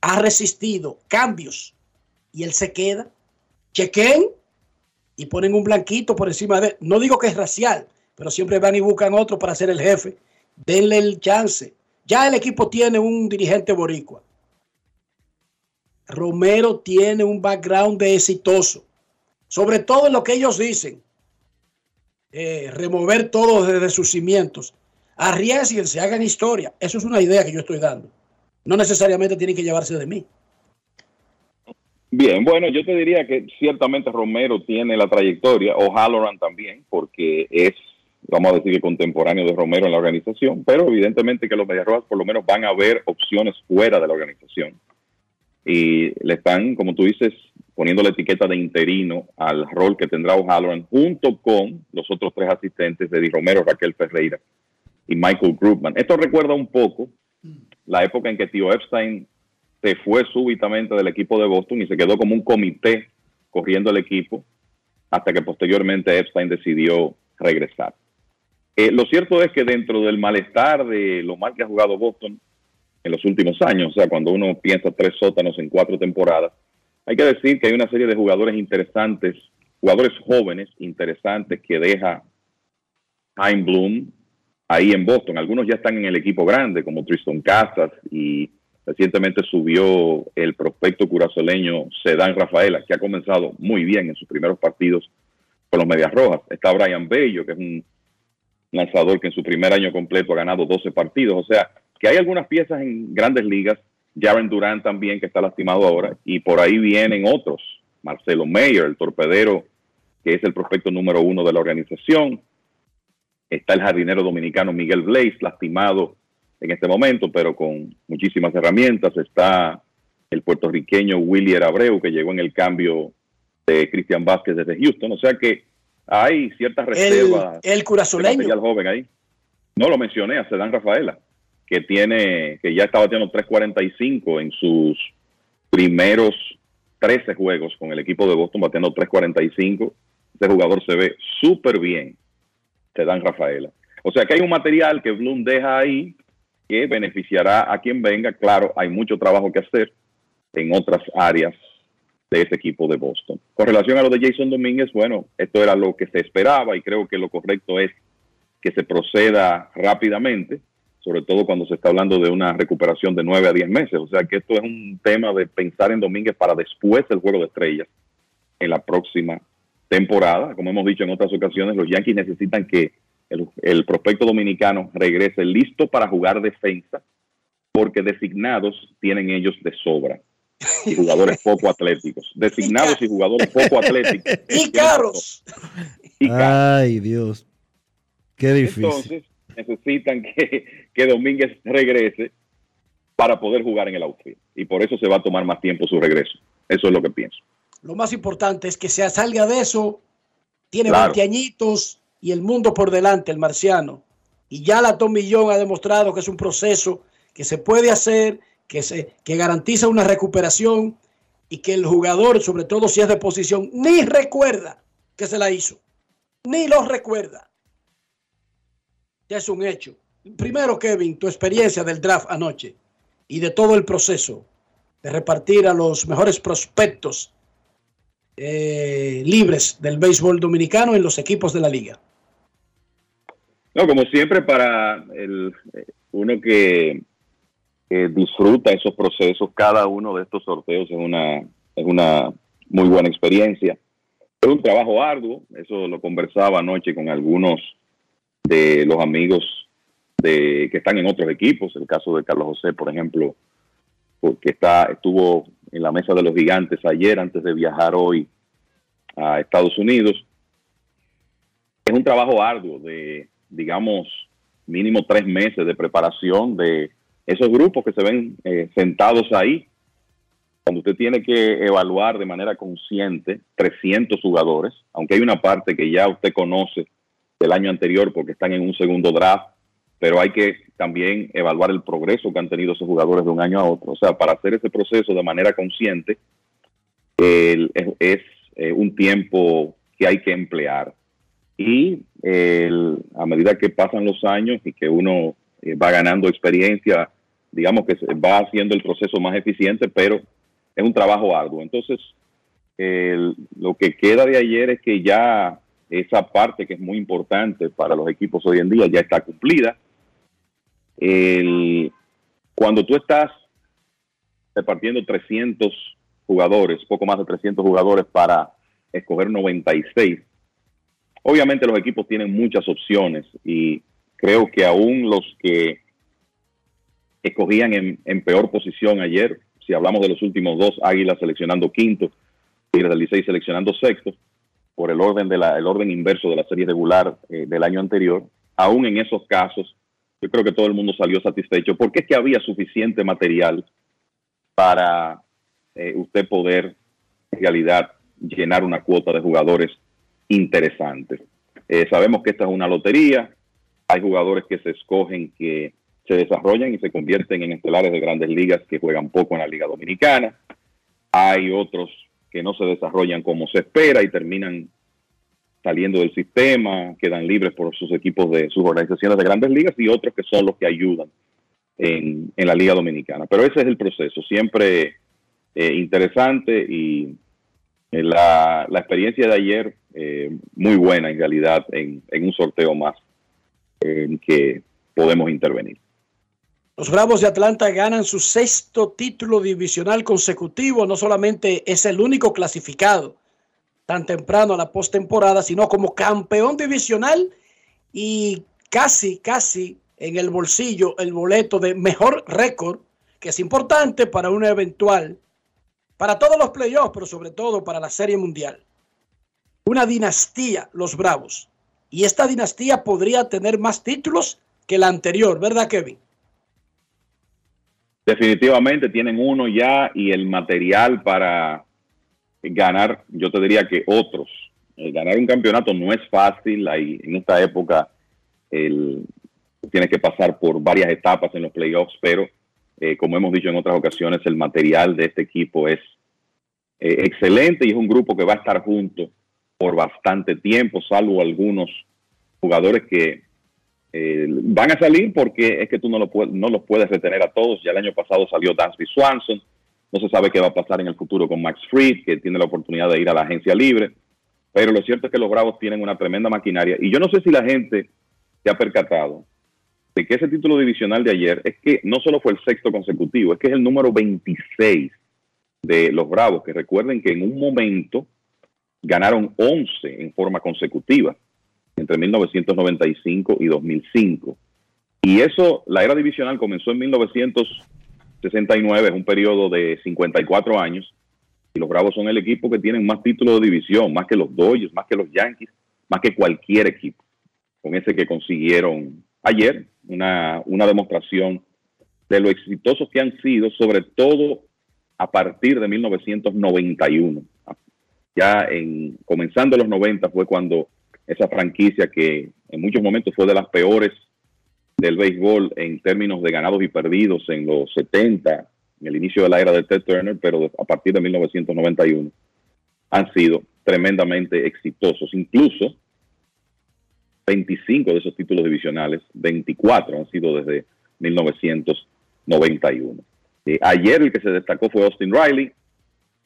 ha resistido cambios y él se queda. Chequen y ponen un blanquito por encima de No digo que es racial, pero siempre van y buscan otro para ser el jefe. Denle el chance. Ya el equipo tiene un dirigente boricua. Romero tiene un background de exitoso, sobre todo en lo que ellos dicen. Eh, remover todo desde sus cimientos. se hagan historia. Eso es una idea que yo estoy dando. No necesariamente tienen que llevarse de mí. Bien, bueno, yo te diría que ciertamente Romero tiene la trayectoria, o Halloran también, porque es, vamos a decir que contemporáneo de Romero en la organización, pero evidentemente que los Medias Rojas por lo menos van a ver opciones fuera de la organización. Y le están, como tú dices, poniendo la etiqueta de interino al rol que tendrá O'Halloran junto con los otros tres asistentes de Romero, Raquel Ferreira y Michael Grubman. Esto recuerda un poco la época en que Tío Epstein se fue súbitamente del equipo de Boston y se quedó como un comité corriendo el equipo hasta que posteriormente Epstein decidió regresar. Eh, lo cierto es que dentro del malestar de lo mal que ha jugado Boston en los últimos años, o sea, cuando uno piensa tres sótanos en cuatro temporadas, hay que decir que hay una serie de jugadores interesantes, jugadores jóvenes interesantes que deja Time Bloom ahí en Boston. Algunos ya están en el equipo grande, como Tristan Casas, y recientemente subió el prospecto curazoleño Sedán Rafaela, que ha comenzado muy bien en sus primeros partidos con los Medias Rojas. Está Brian Bello, que es un lanzador que en su primer año completo ha ganado 12 partidos. O sea, que hay algunas piezas en grandes ligas Jaren Durán también, que está lastimado ahora, y por ahí vienen otros. Marcelo Mayer, el torpedero, que es el prospecto número uno de la organización. Está el jardinero dominicano Miguel Blaze, lastimado en este momento, pero con muchísimas herramientas. Está el puertorriqueño Willier Abreu, que llegó en el cambio de Cristian Vázquez desde Houston. O sea que hay ciertas reservas. El, el curazoleño. joven ahí. No lo mencioné, a Sedán Rafaela, que tiene, que ya estaba teniendo 3.45 en sus primeros 13 juegos con el equipo de Boston, batiendo 3.45. Ese jugador se ve súper bien, Sedán Rafaela. O sea que hay un material que Bloom deja ahí que beneficiará a quien venga. Claro, hay mucho trabajo que hacer en otras áreas de ese equipo de Boston. Con relación a lo de Jason Domínguez, bueno, esto era lo que se esperaba y creo que lo correcto es que se proceda rápidamente, sobre todo cuando se está hablando de una recuperación de 9 a 10 meses. O sea que esto es un tema de pensar en Domínguez para después del juego de estrellas en la próxima temporada. Como hemos dicho en otras ocasiones, los Yankees necesitan que el, el prospecto dominicano regrese listo para jugar defensa, porque designados tienen ellos de sobra y jugadores poco atléticos. Designados y, jugadores poco atléticos. Y caros. Ay, Dios. Qué difícil. Entonces, necesitan que, que Domínguez regrese para poder jugar en el outfield. Y por eso se va a tomar más tiempo su regreso. Eso es lo que pienso. Lo más importante es que se salga de eso. Tiene claro. 20 añitos y el mundo por delante, el marciano. Y ya la Tom Millón ha demostrado que es un proceso que se puede hacer que, se, que garantiza una recuperación y que el jugador, sobre todo si es de posición, ni recuerda que se la hizo, ni lo recuerda. Ya es un hecho. Primero, Kevin, tu experiencia del draft anoche y de todo el proceso de repartir a los mejores prospectos eh, libres del béisbol dominicano en los equipos de la liga. No, como siempre, para el, uno que que disfruta esos procesos. Cada uno de estos sorteos es una, es una muy buena experiencia. Es un trabajo arduo, eso lo conversaba anoche con algunos de los amigos de, que están en otros equipos, el caso de Carlos José, por ejemplo, porque está, estuvo en la mesa de los gigantes ayer antes de viajar hoy a Estados Unidos. Es un trabajo arduo de, digamos, mínimo tres meses de preparación, de esos grupos que se ven eh, sentados ahí, cuando usted tiene que evaluar de manera consciente 300 jugadores, aunque hay una parte que ya usted conoce del año anterior porque están en un segundo draft, pero hay que también evaluar el progreso que han tenido esos jugadores de un año a otro. O sea, para hacer ese proceso de manera consciente es eh, un tiempo que hay que emplear. Y el, a medida que pasan los años y que uno eh, va ganando experiencia, digamos que va haciendo el proceso más eficiente, pero es un trabajo arduo. Entonces, el, lo que queda de ayer es que ya esa parte que es muy importante para los equipos hoy en día ya está cumplida. Cuando tú estás repartiendo 300 jugadores, poco más de 300 jugadores para escoger 96, obviamente los equipos tienen muchas opciones y creo que aún los que escogían en, peor posición ayer, si hablamos de los últimos dos, Águilas seleccionando quinto, Tigres del 16 seleccionando sexto, por el orden, de la, orden inverso de la serie regular eh, del año anterior, aún en esos casos, yo creo que todo el mundo salió satisfecho, porque es que había suficiente material para eh, usted poder en realidad llenar una cuota de jugadores interesantes. Eh, sabemos que esta es una lotería, hay jugadores que se escogen que se desarrollan y se convierten en estelares de grandes ligas que juegan poco en la Liga Dominicana. Hay otros que no se desarrollan como se espera y terminan saliendo del sistema, quedan libres por sus equipos de sus organizaciones de grandes ligas y otros que son los que ayudan en, en la Liga Dominicana. Pero ese es el proceso, siempre eh, interesante y eh, la, la, experiencia de ayer eh, muy buena en realidad en, en un sorteo más en que podemos intervenir. Los Bravos de Atlanta ganan su sexto título divisional consecutivo. No solamente es el único clasificado tan temprano a la postemporada, sino como campeón divisional y casi, casi en el bolsillo el boleto de mejor récord que es importante para una eventual, para todos los playoffs, pero sobre todo para la Serie Mundial. Una dinastía, los Bravos. Y esta dinastía podría tener más títulos que la anterior, ¿verdad, Kevin? Definitivamente tienen uno ya y el material para ganar, yo te diría que otros. Eh, ganar un campeonato no es fácil, hay, en esta época el, tienes que pasar por varias etapas en los playoffs, pero eh, como hemos dicho en otras ocasiones, el material de este equipo es eh, excelente y es un grupo que va a estar junto por bastante tiempo, salvo algunos jugadores que eh, van a salir porque es que tú no, lo puedes, no los puedes retener a todos. Ya el año pasado salió Dansby Swanson. No se sabe qué va a pasar en el futuro con Max Fried, que tiene la oportunidad de ir a la agencia libre. Pero lo cierto es que los Bravos tienen una tremenda maquinaria. Y yo no sé si la gente se ha percatado de que ese título divisional de ayer es que no solo fue el sexto consecutivo, es que es el número 26 de los Bravos, que recuerden que en un momento ganaron 11 en forma consecutiva entre 1995 y 2005. Y eso, la era divisional comenzó en 1969, es un periodo de 54 años, y los Bravos son el equipo que tienen más títulos de división, más que los Dodgers, más que los Yankees, más que cualquier equipo, con ese que consiguieron ayer, una, una demostración de lo exitosos que han sido, sobre todo a partir de 1991. Ya en comenzando los 90 fue cuando esa franquicia que en muchos momentos fue de las peores del béisbol en términos de ganados y perdidos en los 70, en el inicio de la era de Ted Turner, pero a partir de 1991 han sido tremendamente exitosos. Incluso 25 de esos títulos divisionales, 24 han sido desde 1991. Eh, ayer el que se destacó fue Austin Riley,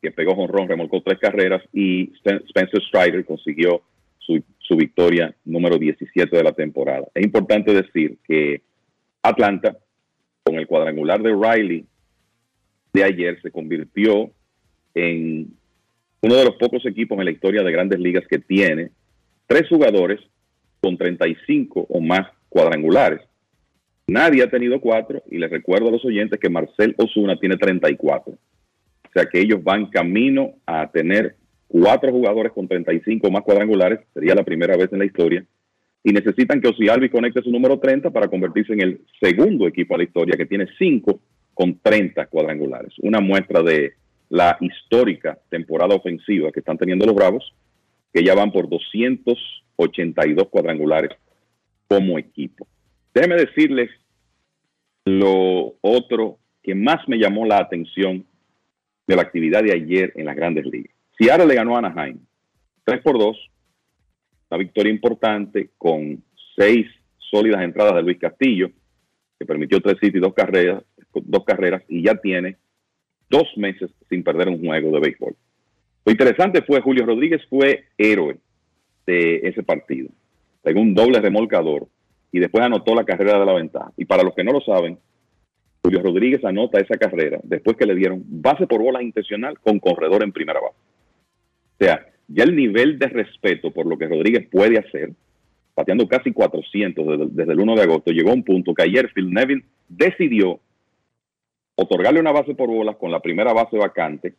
que pegó jonrón, remolcó tres carreras y Spencer Strider consiguió su, su victoria número 17 de la temporada. Es importante decir que Atlanta, con el cuadrangular de Riley de ayer, se convirtió en uno de los pocos equipos en la historia de grandes ligas que tiene tres jugadores con 35 o más cuadrangulares. Nadie ha tenido cuatro y les recuerdo a los oyentes que Marcel Osuna tiene 34. O sea que ellos van camino a tener cuatro jugadores con 35 más cuadrangulares, sería la primera vez en la historia, y necesitan que Ocialvi conecte su número 30 para convertirse en el segundo equipo de la historia que tiene cinco con 30 cuadrangulares. Una muestra de la histórica temporada ofensiva que están teniendo los Bravos, que ya van por 282 cuadrangulares como equipo. Déjenme decirles lo otro que más me llamó la atención de la actividad de ayer en las grandes ligas. Seattle le ganó a Anaheim 3 por 2, una victoria importante con seis sólidas entradas de Luis Castillo, que permitió tres hits y dos carreras, dos carreras y ya tiene dos meses sin perder un juego de béisbol. Lo interesante fue Julio Rodríguez fue héroe de ese partido. Pegó un doble remolcador y después anotó la carrera de la ventaja. Y para los que no lo saben, Julio Rodríguez anota esa carrera después que le dieron base por bola intencional con corredor en primera base. O sea, ya el nivel de respeto por lo que Rodríguez puede hacer, pateando casi 400 desde, el 1 de agosto, llegó a un punto que ayer Phil Nevin decidió otorgarle una base por bolas con la primera base vacante,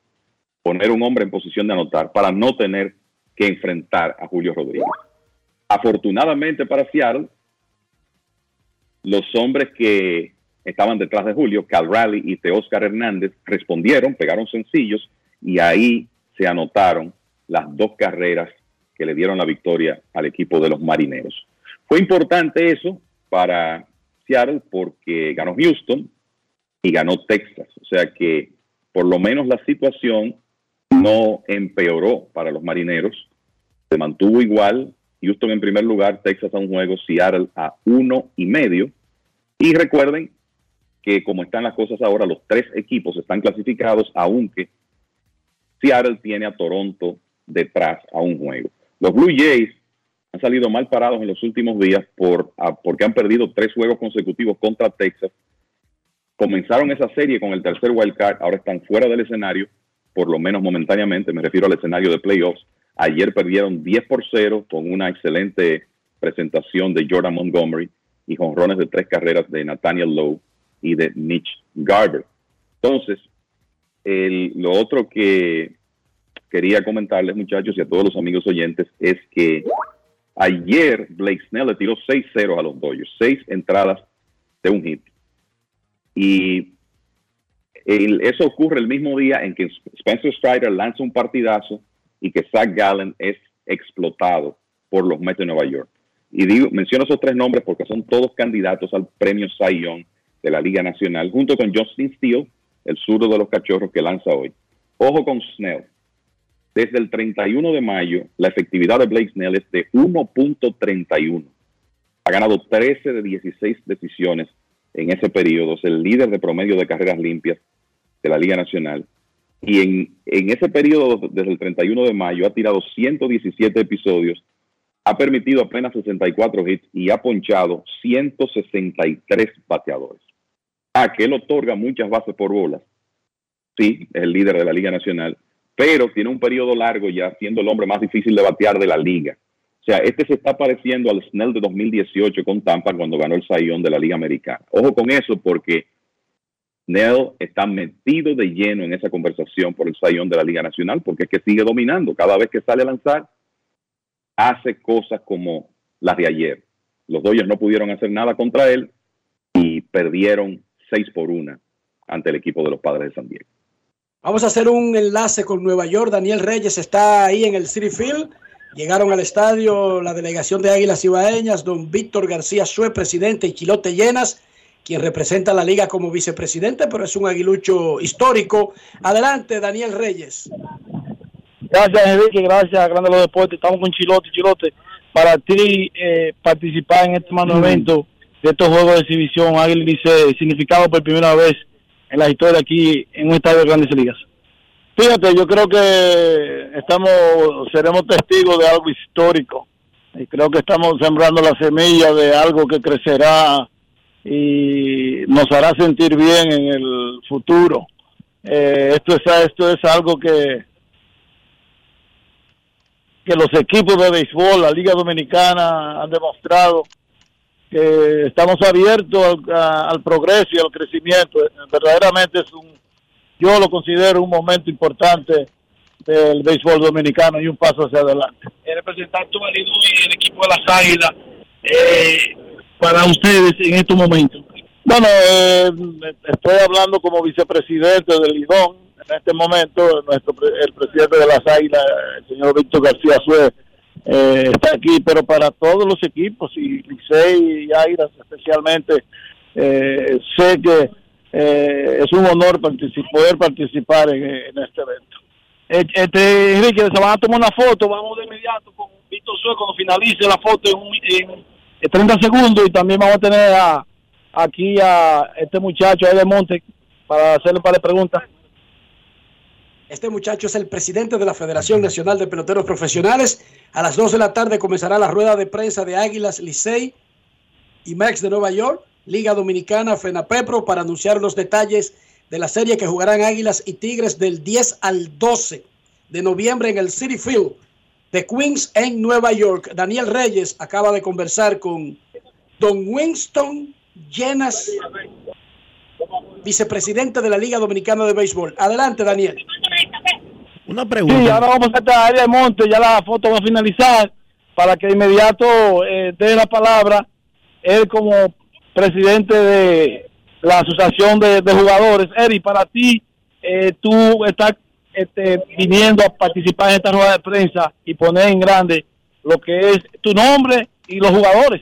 poner un hombre en posición de anotar para no tener que enfrentar a Julio Rodríguez. Afortunadamente para Seattle, los hombres que estaban detrás de Julio, Cal Raleigh y Teóscar Hernández, respondieron, pegaron sencillos y ahí se anotaron las dos carreras que le dieron la victoria al equipo de los marineros. Fue importante eso para Seattle porque ganó Houston y ganó Texas. O sea que por lo menos la situación no empeoró para los marineros. Se mantuvo igual. Houston en primer lugar, Texas a un juego, Seattle a uno y medio. Y recuerden que como están las cosas ahora, los tres equipos están clasificados, aunque Seattle tiene a Toronto detrás a un juego. Los Blue Jays han salido mal parados en los últimos días por, porque han perdido tres juegos consecutivos contra Texas. Comenzaron esa serie con el tercer wild card, ahora están fuera del escenario, por lo menos momentáneamente, me refiero al escenario de playoffs. Ayer perdieron 10 por 0 con una excelente presentación de Jordan Montgomery y jonrones de tres carreras de Nathaniel Lowe y de Mitch Garber. Entonces, lo otro que quería comentarles, muchachos, y a todos los amigos oyentes, es que ayer Blake Snell le tiró 6-0 a los Dodgers, seis entradas de un hit. Y eso ocurre el mismo día en que Spencer Strider lanza un partidazo y que Zach Gallen es explotado por los Mets de Nueva York. Y digo, menciono esos tres nombres porque son todos candidatos al premio Cy Young de la Liga Nacional, junto con Justin Steele, el zurdo de los cachorros que lanza hoy. Ojo con Snell. Desde el 31 de mayo, la efectividad de Blake Snell es de 1.31. Ha ganado 13 de 16 decisiones en ese periodo. Es el líder de promedio de carreras limpias de la Liga Nacional. Y en, en ese periodo, desde el 31 de mayo, ha tirado 117 episodios, ha permitido apenas 64 hits y ha ponchado 163 bateadores. A que él otorga muchas bases por bolas. Sí, es el líder de la Liga Nacional, pero tiene un periodo largo ya siendo el hombre más difícil de batear de la liga. O sea, este se está pareciendo al Snell de 2018 con Tampa cuando ganó el Sayón de la Liga Americana. Ojo con eso porque Snell está metido de lleno en esa conversación por el Sayón de la Liga Nacional porque es que sigue dominando. Cada vez que sale a lanzar, hace cosas como las de ayer. Los Dodgers no pudieron hacer nada contra él y perdieron 6 por 1 ante el equipo de los Padres de San Diego. Vamos a hacer un enlace con Nueva York. Daniel Reyes está ahí en el City Field. Llegaron al estadio la delegación de Águilas Ibaeñas, don Víctor García Sue, presidente, y Chilote Llenas, quien representa a la liga como vicepresidente, pero es un aguilucho histórico. Adelante, Daniel Reyes. Gracias, Enrique. Gracias, Grande los Deportes. Estamos con Chilote. Chilote, para ti eh, participar en este magno evento de estos juegos de exhibición, Águila dice significado por primera vez en la historia aquí en un estadio de grandes ligas. Fíjate, yo creo que estamos, seremos testigos de algo histórico. Y creo que estamos sembrando la semilla de algo que crecerá y nos hará sentir bien en el futuro. Eh, esto es esto es algo que que los equipos de béisbol, la Liga Dominicana han demostrado que estamos abiertos al, a- al progreso y al crecimiento. Verdaderamente es un, yo lo considero un momento importante del béisbol dominicano y un paso hacia adelante. El representante válido y el equipo de las Águilas eh, para ustedes en estos momentos. Bueno, eh, estoy hablando como vicepresidente del Lidón en este momento. Nuestro el presidente de las Águilas, el señor Víctor García Sue, eh, está aquí, pero para todos los equipos y Licey y Águilas especialmente, eh, sé que eh, es un honor poder participar en, este evento. Eh, Este, Enrique, se van a tomar una foto, vamos de inmediato con Víctor Sue cuando finalice la foto en, un- en- en 30 segundos y también vamos a tener a, aquí a este muchacho ahí de Monte para hacerle un par de preguntas. Este muchacho es el presidente de la Federación Nacional de Peloteros Profesionales. A las 2 de la tarde comenzará la rueda de prensa de Águilas Licey y Max de Nueva York, Liga Dominicana, FENAPEPRO, para anunciar los detalles de la serie que jugarán Águilas y Tigres del 10 al 12 de noviembre en el City Field de Queens en Nueva York. Daniel Reyes acaba de conversar con Don Winston Llenas, vicepresidente de la Liga Dominicana de Béisbol. Adelante, Daniel. Una Sí, ahora vamos a estar área de monte, ya la foto va a finalizar para que de inmediato eh, dé la palabra él como presidente de la asociación de, de jugadores. Eri, para ti, eh, tú estás este, viniendo a participar en esta rueda de prensa y poner en grande lo que es tu nombre y los jugadores.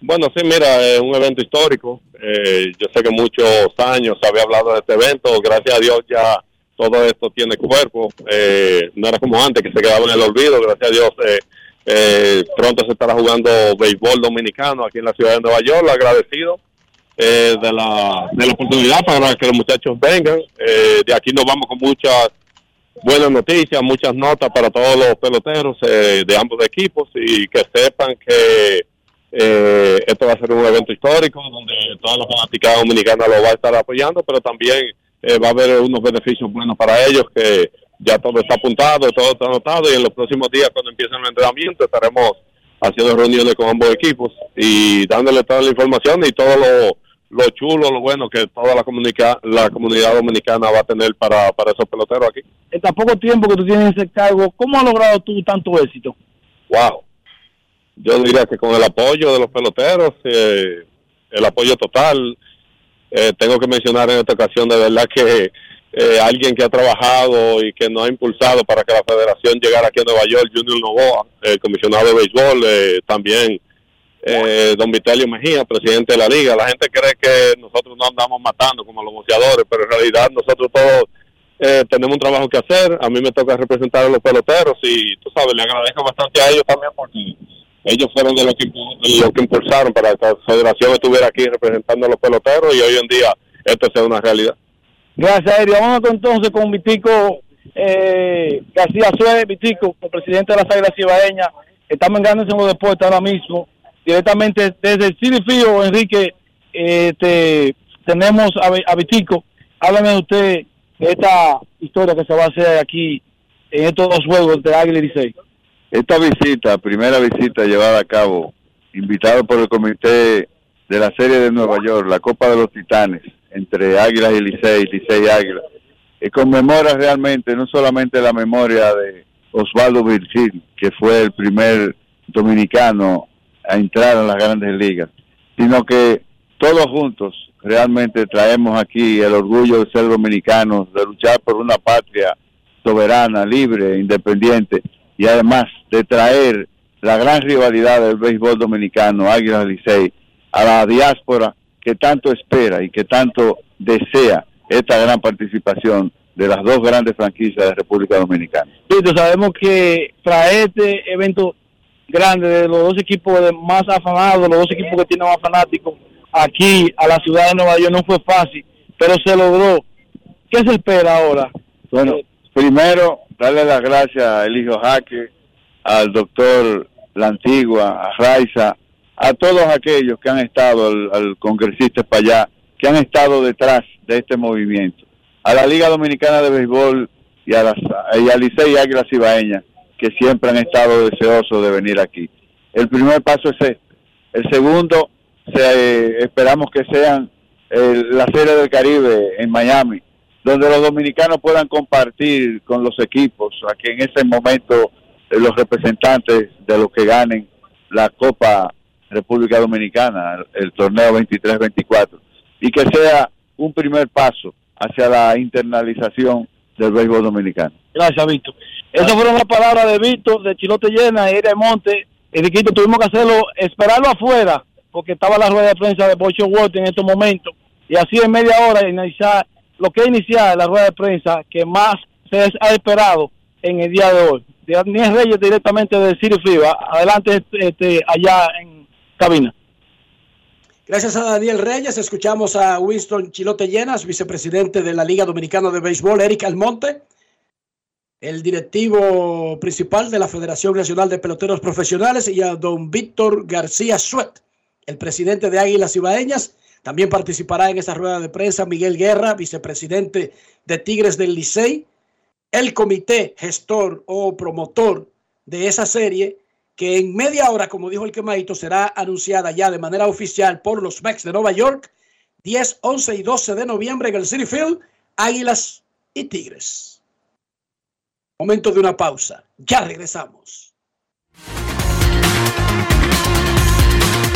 Bueno, sí, mira, es un evento histórico. Eh, yo sé que muchos años se había hablado de este evento. Gracias a Dios ya todo esto tiene cuerpo. Eh, no era como antes, que se quedaba en el olvido. Gracias a Dios eh, eh, pronto se estará jugando béisbol dominicano aquí en la ciudad de Nueva York. Agradecido eh, de, la, de la oportunidad para que los muchachos vengan. Eh, de aquí nos vamos con muchas buenas noticias, muchas notas para todos los peloteros eh, de ambos equipos y que sepan que esto va a ser un evento histórico donde toda la fanática dominicana lo va a estar apoyando, pero también eh, va a haber unos beneficios buenos para ellos que ya todo está apuntado, todo está anotado y en los próximos días cuando empiecen el entrenamiento estaremos haciendo reuniones con ambos equipos y dándole toda la información y todo lo, lo chulo, lo bueno que toda la, comunica la comunidad dominicana va a tener para, para esos peloteros aquí. En tan poco tiempo que tú tienes ese cargo, ¿cómo has logrado tú tanto éxito? Wow. Yo diría que con el apoyo de los peloteros, eh, el apoyo total, eh, tengo que mencionar en esta ocasión de verdad que eh, alguien que ha trabajado y que nos ha impulsado para que la federación llegara aquí a Nueva York, Junior Novoa, el comisionado de béisbol, eh, también eh, don Vitelio Mejía, presidente de la liga. La gente cree que nosotros no andamos matando como los boxeadores, pero en realidad nosotros todos eh, tenemos un trabajo que hacer. A mí me toca representar a los peloteros y tú sabes, le agradezco bastante a ellos también porque ellos fueron de los que, los que impulsaron para que la federación estuviera aquí representando a los peloteros y hoy en día esto sea una realidad. Gracias, Erio. Vamos entonces con Vitico eh, García Suárez, Vitico, el presidente de las Águilas Cibaeñas. Estamos en Grandes en los Deportes ahora mismo. Directamente desde el City Fío, Enrique, este, tenemos a, a Vitico. Háblame de usted de esta historia que se va a hacer aquí en estos dos juegos de Águila y Licey. Esta visita, primera visita llevada a cabo, invitado por el comité de la Serie de Nueva York, la Copa de los Titanes, entre Águilas y Licey, Licey y Águilas, que conmemora realmente no solamente la memoria de Osvaldo Virgil, que fue el primer dominicano a entrar en las grandes ligas, sino que todos juntos realmente traemos aquí el orgullo de ser dominicanos, de luchar por una patria soberana, libre, independiente y además de traer la gran rivalidad del béisbol dominicano, Águilas Licey, a la diáspora que tanto espera y que tanto desea esta gran participación de las dos grandes franquicias de República Dominicana. sabemos que traer este evento grande de los dos equipos más afanados, los dos equipos que tienen más fanáticos aquí a la ciudad de Nueva York no fue fácil, pero se logró. ¿Qué se espera ahora? Bueno, primero darle las gracias a Eligio Jaque, al doctor La Antigua, a Raiza, a todos aquellos que han estado, al, congresista para allá, que han estado detrás de este movimiento, a la Liga Dominicana de Béisbol y a, las, y a Licey Águilas Ibaeñas, que siempre han estado deseosos de venir aquí. El primer paso es este. El segundo, se, esperamos que sean la Serie del Caribe en Miami, donde los dominicanos puedan compartir con los equipos, a que en ese momento eh, los representantes de los que ganen la Copa República Dominicana, el, torneo 23-24, y que sea un primer paso hacia la internalización del béisbol dominicano. Gracias, Víctor. Esas fueron las palabras de Víctor, de Chilote Llena y de Monte. Enriquito, tuvimos que hacerlo, esperarlo afuera, porque estaba la rueda de prensa de Bocho World en estos momentos. Y así en media hora iniciar lo que iniciar la rueda de prensa que más se ha esperado en el día de hoy. Daniel Reyes directamente de City Fiba. Adelante este, allá en cabina. Gracias a Daniel Reyes. Escuchamos a Winston Chilote Llenas, vicepresidente de la Liga Dominicana de Béisbol, Eric Almonte, el directivo principal de la Federación Nacional de Peloteros Profesionales, y a don Víctor García Suet, el presidente de Águilas Ibaeñas. También participará en esa rueda de prensa Miguel Guerra, vicepresidente de Tigres del Licey, el comité gestor o promotor de esa serie que en media hora, como dijo el quemadito, será anunciada ya de manera oficial por los Mex de Nueva York, 10, 11 y 12 de noviembre en el City Field, Águilas y Tigres. Momento de una pausa. Ya regresamos.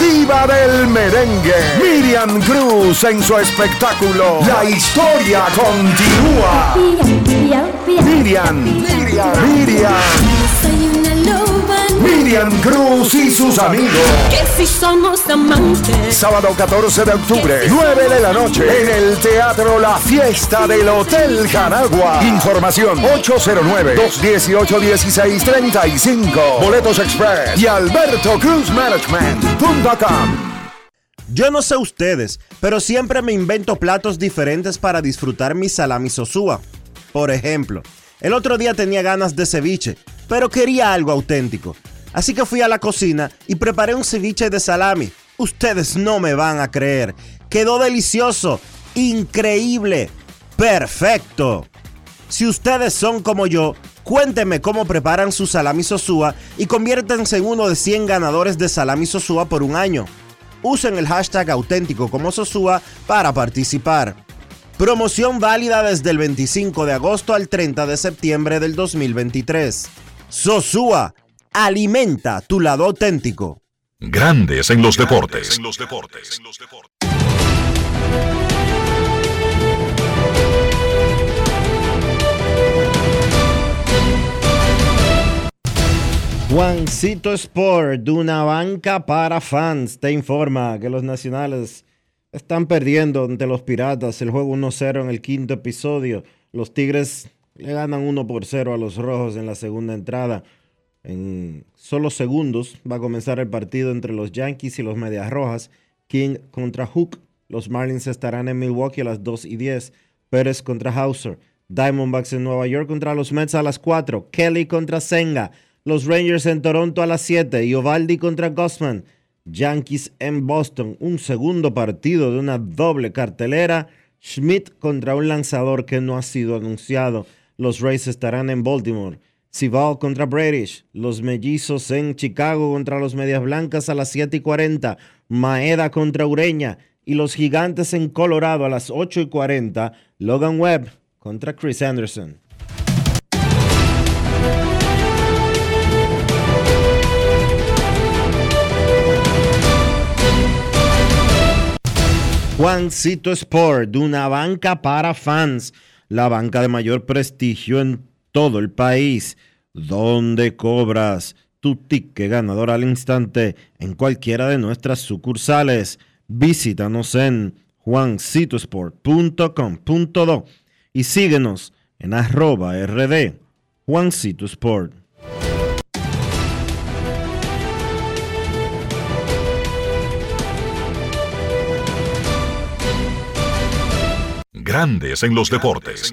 diva del merengue, Miriam Cruz en su espectáculo. La historia continúa. Miriam, Miriam, Miriam, Miriam Miriam Cruz y sus amigos. Que si somos amantes. Sábado 14 de octubre, 9 de la noche, en el Teatro La Fiesta del Hotel Jaragua. Información 809-218-1635. Boletos Express y Alberto Cruz Management.com. Yo no sé ustedes, pero siempre me invento platos diferentes para disfrutar mi salami sosúa. Por ejemplo, el otro día tenía ganas de ceviche, pero quería algo auténtico. Así que fui a la cocina y preparé un ceviche de salami. Ustedes no me van a creer. Quedó delicioso, increíble, perfecto. Si ustedes son como yo, cuéntenme cómo preparan su salami sosúa y conviértanse en uno de 100 ganadores de salami sosúa por un año. Usen el hashtag auténtico como Sosúa para participar. Promoción válida desde el 25 de agosto al 30 de septiembre del 2023. Sosúa, alimenta tu lado auténtico. Grandes en los deportes. Juancito Sport, de una banca para fans, te informa que los nacionales están perdiendo ante los piratas el juego 1-0 en el quinto episodio. Los Tigres le ganan 1 por 0 a los rojos en la segunda entrada. En solo segundos va a comenzar el partido entre los Yankees y los Medias Rojas. King contra Hook. Los Marlins estarán en Milwaukee a las 2 y 10. Pérez contra Hauser. Diamondbacks en Nueva York contra los Mets a las 4. Kelly contra Senga. Los Rangers en Toronto a las 7 y Ovaldi contra Gossman. Yankees en Boston, un segundo partido de una doble cartelera. Schmidt contra un lanzador que no ha sido anunciado. Los Rays estarán en Baltimore. Sival contra British. Los Mellizos en Chicago contra los Medias Blancas a las 7 y 40. Maeda contra Ureña. Y los Gigantes en Colorado a las 8 y 40. Logan Webb contra Chris Anderson. Juancito Sport, de una banca para fans, la banca de mayor prestigio en todo el país, donde cobras tu ticket ganador al instante en cualquiera de nuestras sucursales. Visítanos en juancitosport.com.do y síguenos en arroba rd Juancito Sport. Grandes en los deportes.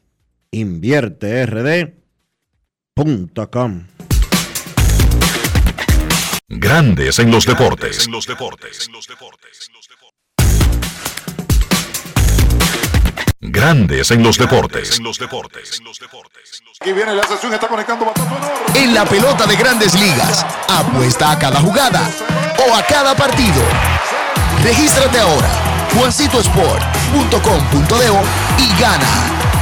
InvierteRD.com Grandes en los deportes. Grandes en los deportes. Aquí viene la sesión, está conectando En la pelota de grandes ligas, apuesta a cada jugada o a cada partido. Regístrate ahora, juancitosport.com.de y gana.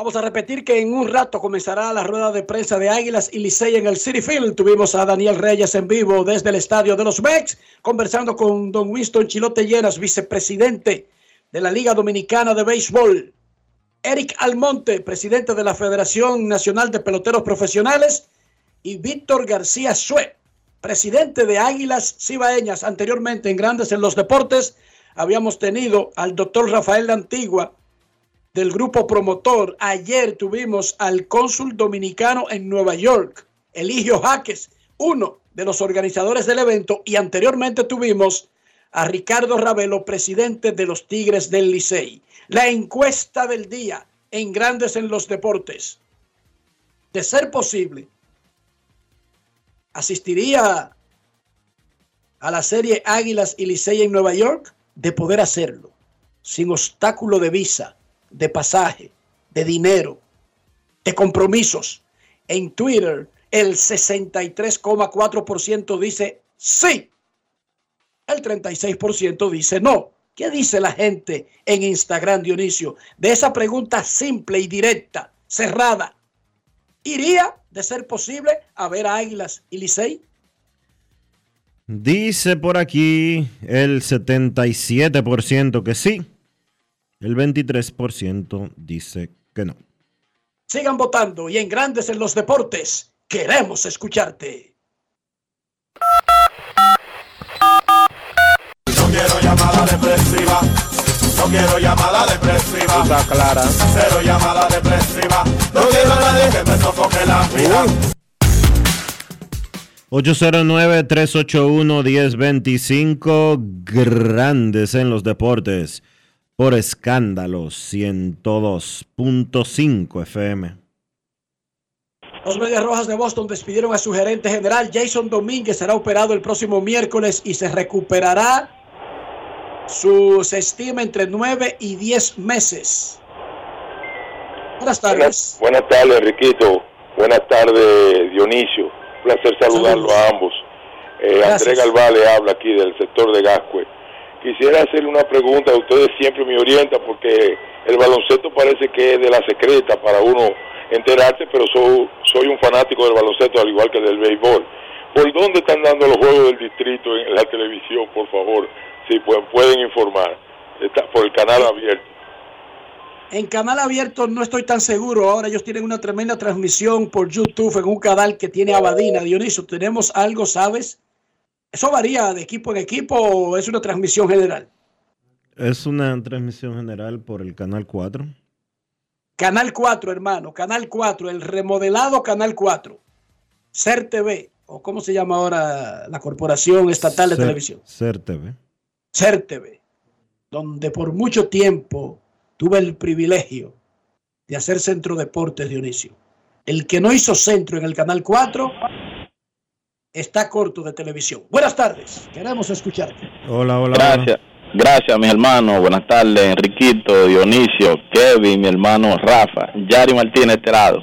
Vamos a repetir que en un rato comenzará la rueda de prensa de Águilas y Licey en el City Field. Tuvimos a Daniel Reyes en vivo desde el estadio de los Mex, conversando con don Winston Chilote Llenas, vicepresidente de la Liga Dominicana de Béisbol. Eric Almonte, presidente de la Federación Nacional de Peloteros Profesionales. Y Víctor García Sue, presidente de Águilas Cibaeñas, anteriormente en Grandes en los Deportes, habíamos tenido al doctor Rafael de Antigua del grupo promotor. Ayer tuvimos al cónsul dominicano en Nueva York, Eligio Jaques, uno de los organizadores del evento, y anteriormente tuvimos a Ricardo Ravelo, presidente de los Tigres del Licey. La encuesta del día en Grandes en los Deportes. De ser posible, asistiría a la serie Águilas y Licey en Nueva York, de poder hacerlo, sin obstáculo de visa, de pasaje, de dinero, de compromisos. En Twitter, el 63,4% dice sí, el 36% dice no. ¿Qué dice la gente en Instagram, Dionisio? De esa pregunta simple y directa, cerrada. ¿Iría, de ser posible, a ver a Águilas y Licey? Dice por aquí el 77% que sí, el 23% dice que no. Sigan votando y en Grandes en los Deportes, queremos escucharte. No quiero llamada depresiva. No quiero llamada depresiva. Está clara. Cero llamada depresiva. No quiero a nadie que me sofoque la vida. 809-381-1025, grandes en los deportes, por escándalos 102.5 FM. Los Medias Rojas de Boston despidieron a su gerente general Jason Domínguez. Será operado el próximo miércoles y se recuperará su se estima entre 9 y 10 meses. Buenas tardes. Buenas, buenas tardes, Enriquito. Buenas tardes, Dionisio. Un placer saludarlo a ambos. Eh, Andrés Galván le habla aquí del sector de Gascue. Quisiera hacerle una pregunta, ustedes siempre me orientan porque el baloncesto parece que es de la secreta para uno enterarse, pero soy, soy un fanático del baloncesto al igual que del béisbol. ¿Por dónde están dando los juegos del distrito en la televisión, por favor? Si pueden, informar. Está por el canal abierto. En canal abierto no estoy tan seguro. Ahora ellos tienen una tremenda transmisión por YouTube en un canal que tiene Abadina. Dionisio, ¿tenemos algo, sabes? ¿Eso varía de equipo en equipo o es una transmisión general? Es una transmisión general por el Canal 4. Canal 4, hermano. Canal 4, el remodelado Canal 4. CER TV, o cómo se llama ahora la Corporación Estatal de Televisión. Ser TV. CER TV, donde por mucho tiempo tuve el privilegio de hacer centro deportes, Dionisio. El que no hizo centro en el Canal 4 está corto de televisión. Buenas tardes, queremos escucharte. Hola, hola. Gracias, gracias mis hermanos. Buenas tardes, Enriquito, Dionisio, Kevin, mi hermano Rafa, Yari Martínez, este lado.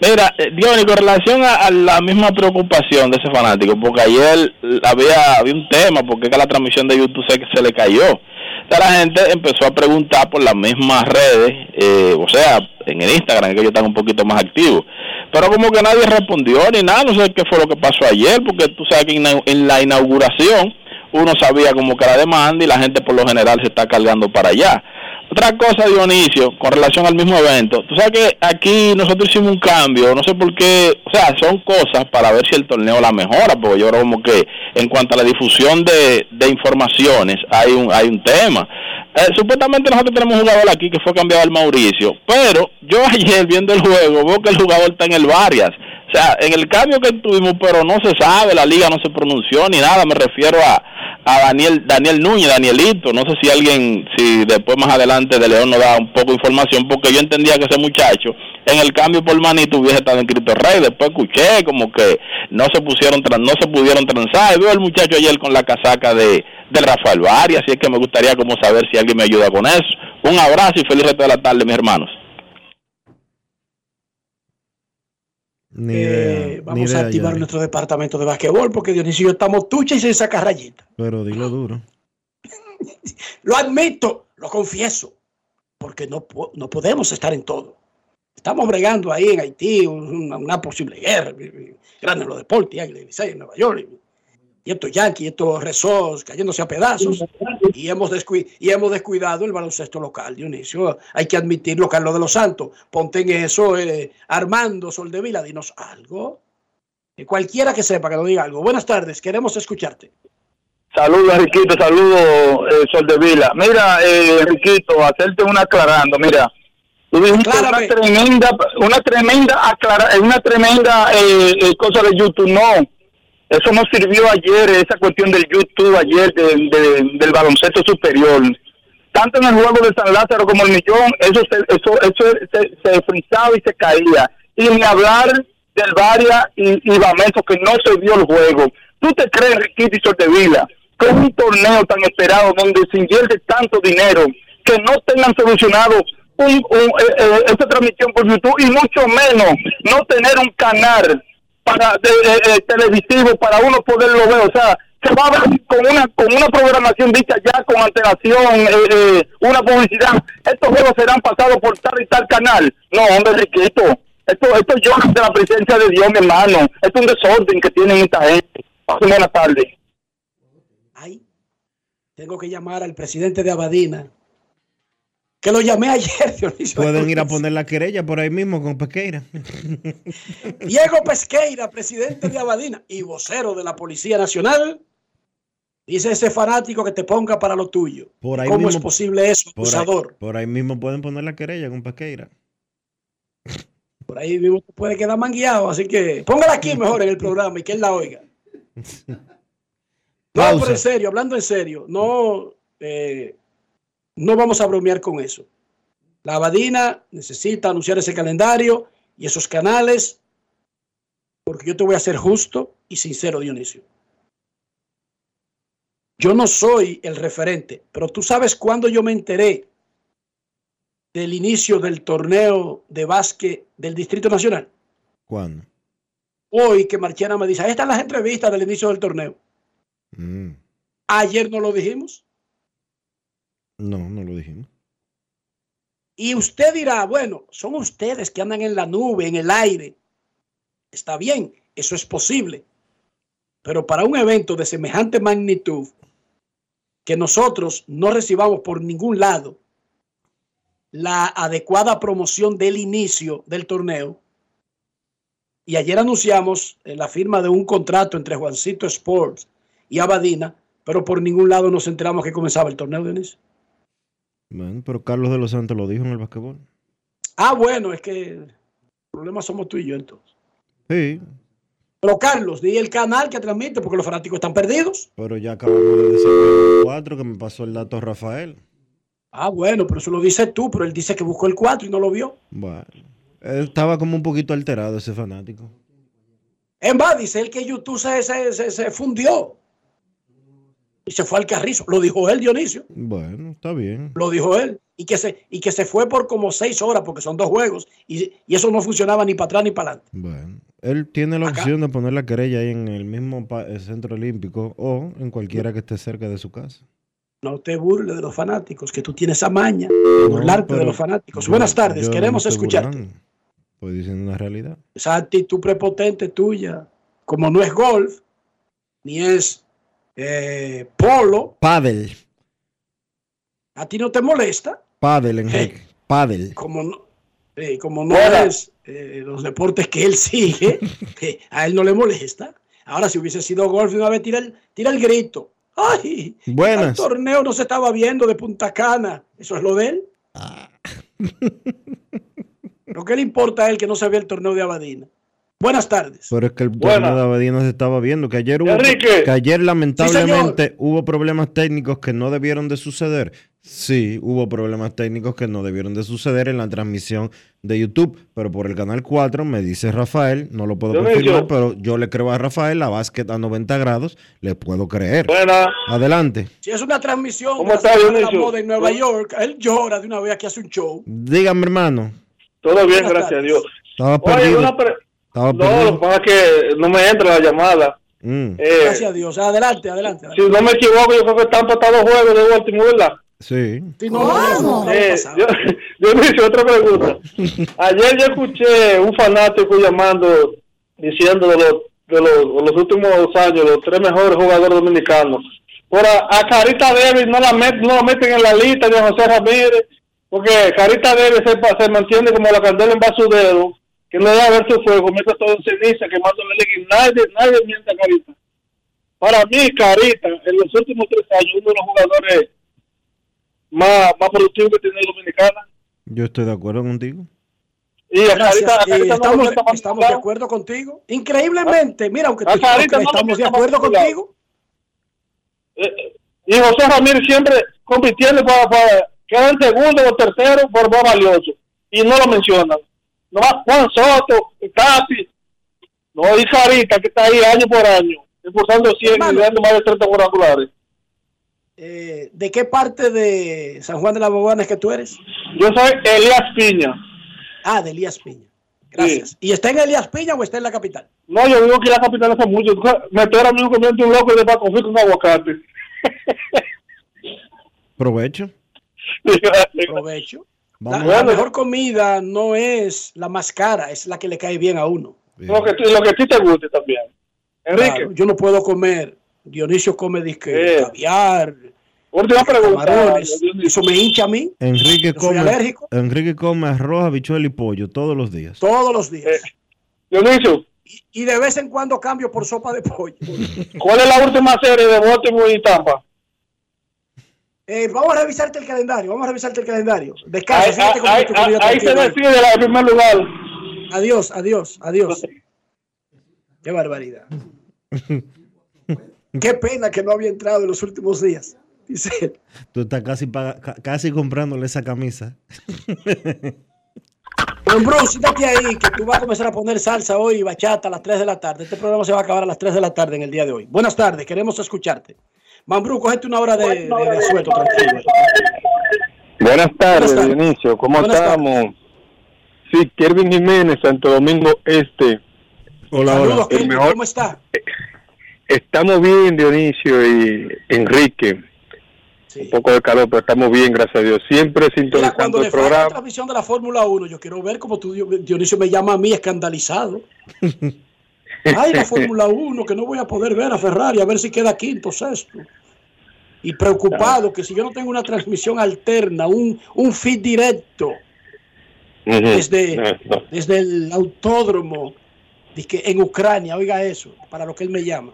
Mira, eh, Dionisio, con relación a, a la misma preocupación de ese fanático, porque ayer había, había un tema, porque es que la transmisión de YouTube se, se le cayó. O sea, la gente empezó a preguntar por las mismas redes, eh, o sea, en el Instagram, que ellos están un poquito más activos. Pero como que nadie respondió ni nada, no sé qué fue lo que pasó ayer, porque tú sabes que en la inauguración uno sabía como que la demanda y la gente por lo general se está cargando para allá. Otra cosa, Dionisio, con relación al mismo evento, tú sabes que aquí nosotros hicimos un cambio, no sé por qué, o sea, son cosas para ver si el torneo la mejora, porque yo creo como que en cuanto a la difusión de, de informaciones hay un, hay un tema. Eh, supuestamente nosotros tenemos un jugador aquí que fue cambiado al Mauricio, pero yo ayer viendo el juego veo que el jugador está en el Varias. Sea, en el cambio que tuvimos, pero no se sabe, la liga no se pronunció ni nada, me refiero a, Daniel Daniel Núñez, Danielito, no sé si alguien, si después más adelante de León nos da un poco de información, porque yo entendía que ese muchacho en el cambio por Manito hubiese estado en Cristo Rey, después escuché como que no se pusieron, no se pudieron transar, y veo al muchacho ayer con la casaca de, de Rafael Varias, así es que me gustaría como saber si alguien me ayuda con eso. Un abrazo y feliz resto de la tarde, mis hermanos. Ni Eh, vamos ni idea, a activar nuestro departamento de basquetbol porque Dionisio y yo estamos tucha y sin sacar rayita. Pero dilo duro. Lo admito, lo confieso, porque no, no podemos estar en todo. Estamos bregando ahí en Haití una, una posible guerra, grande en los deportes, en Nueva York, y estos Yankees, y estos Resorts cayéndose a pedazos, y hemos, y hemos descuidado el baloncesto local, Dionisio. Hay que admitirlo, Carlos de los Santos. Ponte en eso, eh, Armando Soldevila, dinos algo. Eh, Cualquiera que sepa que nos diga algo. Buenas tardes, queremos escucharte. Saludos, Riquito, saludos, eh, Sol de Vila. Mira, eh, Riquito, hacerte una aclarando, mira. Una tremenda, una tremenda, aclara, una tremenda eh, eh, cosa de YouTube. No, eso no sirvió ayer, esa cuestión del YouTube ayer, del- del- baloncesto superior. Tanto en el juego de San Lázaro como el Millón, eso se, eso, eso se, se frizaba y se caía. Y ni hablar del Varia y, y Bameso, que no se vio el juego. ¿Tú te crees, Riquito y Sortevila, que un torneo tan esperado donde se invierte tanto dinero, que no tengan solucionado un, un, eh, eh, esta transmisión por YouTube y mucho menos no tener un canal para de- eh, televisivo para uno poderlo ver, o sea, se va a ver con una con una programación dicha ya con antelación, eh, eh, una publicidad. Estos juegos serán pasados por tal y tal canal. No, hombre, riquito. Esto, esto yo de la presencia de Dios, mi hermano. Esto es un desorden que tienen esta gente. Pasen buena tarde. Tengo que llamar al presidente de Abadina, que lo llamé ayer, Dionisio. Pueden ir a poner la querella por ahí mismo con Pesqueira. Diego Pesqueira, presidente de Abadina y vocero de la Policía Nacional, dice ese fanático que te ponga para lo tuyo. Por ahí ¿Cómo es mismo- posible eso, Por ahí, por ahí mismo pueden poner la querella con Pesqueira. Por ahí mismo puede quedar mangueado, así que póngala aquí mejor en el programa y que él la oiga. No, Pausa. pero en serio, hablando en serio, no, eh, no vamos a bromear con eso. La Abadina necesita anunciar ese calendario y esos canales, porque yo te voy a ser justo y sincero, Dionisio. Yo no soy el referente, pero tú sabes cuándo yo me enteré del inicio del torneo de básquet del Distrito Nacional. ¿Cuándo? Hoy que Marchiana me dice, ahí están las entrevistas del inicio del torneo. Mm, Ayer no lo dijimos. No, no lo dijimos. Y usted dirá, bueno, son ustedes que andan en la nube, en el aire. Está bien, eso es posible. Pero para un evento de semejante magnitud, que nosotros no recibamos por ningún lado la adecuada promoción del inicio del torneo, y ayer anunciamos eh, la firma de un contrato entre Juancito Sports y Abadina, pero por ningún lado nos enteramos que comenzaba el torneo de inicio. Bueno, pero Carlos de los Santos lo dijo en el basquetbol. Ah, bueno, es que el problema somos tú y yo entonces. Sí, Pero Carlos, di el canal que transmite porque los fanáticos están perdidos. pero ya acabamos de decir el 4 que me pasó el dato Rafael. Ah, bueno, pero eso lo dices tú, pero él dice que buscó el 4 y no lo vio. Bueno, él estaba como un poquito alterado ese fanático. En va, dice él que YouTube se, se, se, se fundió. Y se fue al carrizo. Lo dijo él, Dionisio. Bueno, está bien. Lo dijo él. Y que se, y que se fue por como seis horas porque son dos juegos. Y, y eso no funcionaba ni para atrás ni para adelante. Bueno, él tiene la opción de poner la querella ahí en el mismo eh, centro olímpico o en cualquiera que esté cerca de su casa. No te burles de los fanáticos, que tú tienes esa maña de burlarte de los fanáticos. yo- Buenas tardes, no queremos estoy escucharte. burlando. Estoy diciendo una realidad. esa actitud prepotente tuya, como no es golf, ni es eh, polo, Padel, a ti no te molesta, padel, Enrique. Padel. como no, eh, como no es eh, los deportes que él sigue, a él no le molesta. Ahora, si hubiese sido golf, una vez tira el, tira el grito. ¡Ay! El Buenas. torneo no se estaba viendo de Punta Cana. ¿Eso es lo de él? Lo que le importa a él que no se vea el torneo de Abadina. Buenas tardes. Pero es que el Buenas. torneo de Abadina se estaba viendo, que ayer hubo, Enrique. que ayer lamentablemente hubo problemas técnicos que no debieron de suceder. Sí, hubo problemas técnicos que no debieron de suceder en la transmisión de YouTube, pero por el canal 4 me dice Rafael, no lo puedo confirmar, pero yo le creo a Rafael, la básquet a 90 grados, le puedo creer. Buena. Adelante. Si es una transmisión ¿Cómo de la está, de la moda en Nueva York, él llora de una vez que hace un show. Dígame, hermano. Todo bien, Buenas gracias a. Dios. Estaba Oye, perdido. una pre- Estaba No, lo que pasa es que no me entra la llamada. Mm, Eh, Gracias a Dios. Adelante, adelante. si no me equivoco, yo creo que están empatados juegos de Baltimore, ¿verdad? sí. No, Eh, yo, yo me hice otra pregunta. Ayer yo escuché un fanático llamando, diciendo de los, de los, de los últimos dos años, los tres mejores jugadores dominicanos. Por a, a Carita Davis no la, met- no la meten en la lista de José Ramírez, porque Carita Davis se, se mantiene como la candela en su dedo que no da ver su fuego, mete todo en ceniza, quemándole el nadie, nadie miente a Carita. Para mí, Carita, en los últimos tres años, uno de los jugadores más, más productivos que tiene Dominicana. Yo estoy de acuerdo contigo. Y estamos, estamos de acuerdo contigo. Increíblemente, mira, aunque tú estamos de acuerdo contigo. Eh, y José Ramírez siempre compitiendo para, para quedar en segundo o tercero por más valioso. Y no lo mencionan. No va Juan Soto, casi. No, y Sarita, que está ahí año por año, impulsando 100 y dando más de 30 cuadrangulares. Eh, ¿De qué parte de San Juan de la Bobana es que tú eres? Yo soy Elías Piña. Ah, de Elías Piña. Gracias. ¿Y está en Elías Piña o está en la capital? No, yo vivo aquí en la capital hace mucho. Me estoy ahora mismo comiendo un loco de Paco con un aguacate. Provecho. Provecho. La, mejor comida no es la más cara, es la que le cae bien a uno. Lo que, lo que a ti te guste también. Enrique. yo no puedo comer. Dionisio come disque caviar. Última pregunta. Eso me hincha a mí. Enrique come, alérgico. Enrique come arroz, habichuela y pollo todos los días. Todos los días. Eh, Dionisio. Y, de vez en cuando cambio por sopa de pollo. ¿Cuál es la última serie de Baltimore y Tampa? Eh, vamos a revisarte el calendario, vamos a revisarte el calendario. Descansa, ahí, ahí, se decide la primer lugar. Adiós, adiós, adiós. Qué barbaridad. Qué pena que no había entrado en los últimos días. Dice Tú estás casi, casi comprándole esa camisa. Don Bruce, siéntate ahí, que tú vas a comenzar a poner salsa hoy y bachata a las 3 de la tarde. Este programa se va a acabar a las 3 de la tarde en el día de hoy. Buenas tardes, queremos escucharte. Mambrú, cogete una hora de, de, suelto, tranquilo. Buenas tardes, Dionisio. ¿Cómo estamos? Sí, Kervin Jiménez, Santo Domingo Este. Hola, hola. ¿Cómo está? Estamos bien, Dionisio y Enrique. Un poco de calor, pero estamos bien, gracias a Dios. Siempre sintonizando el programa. la transmisión de la Fórmula 1, yo quiero ver cómo tú, Dionisio, me llama a mí escandalizado. Ay, la Fórmula 1, que no voy a poder ver a Ferrari, a ver si queda quinto, sexto. Y preocupado que si yo no tengo una transmisión alterna, un, un feed directo desde, desde el autódromo en Ucrania, oiga eso, para lo que él me llama.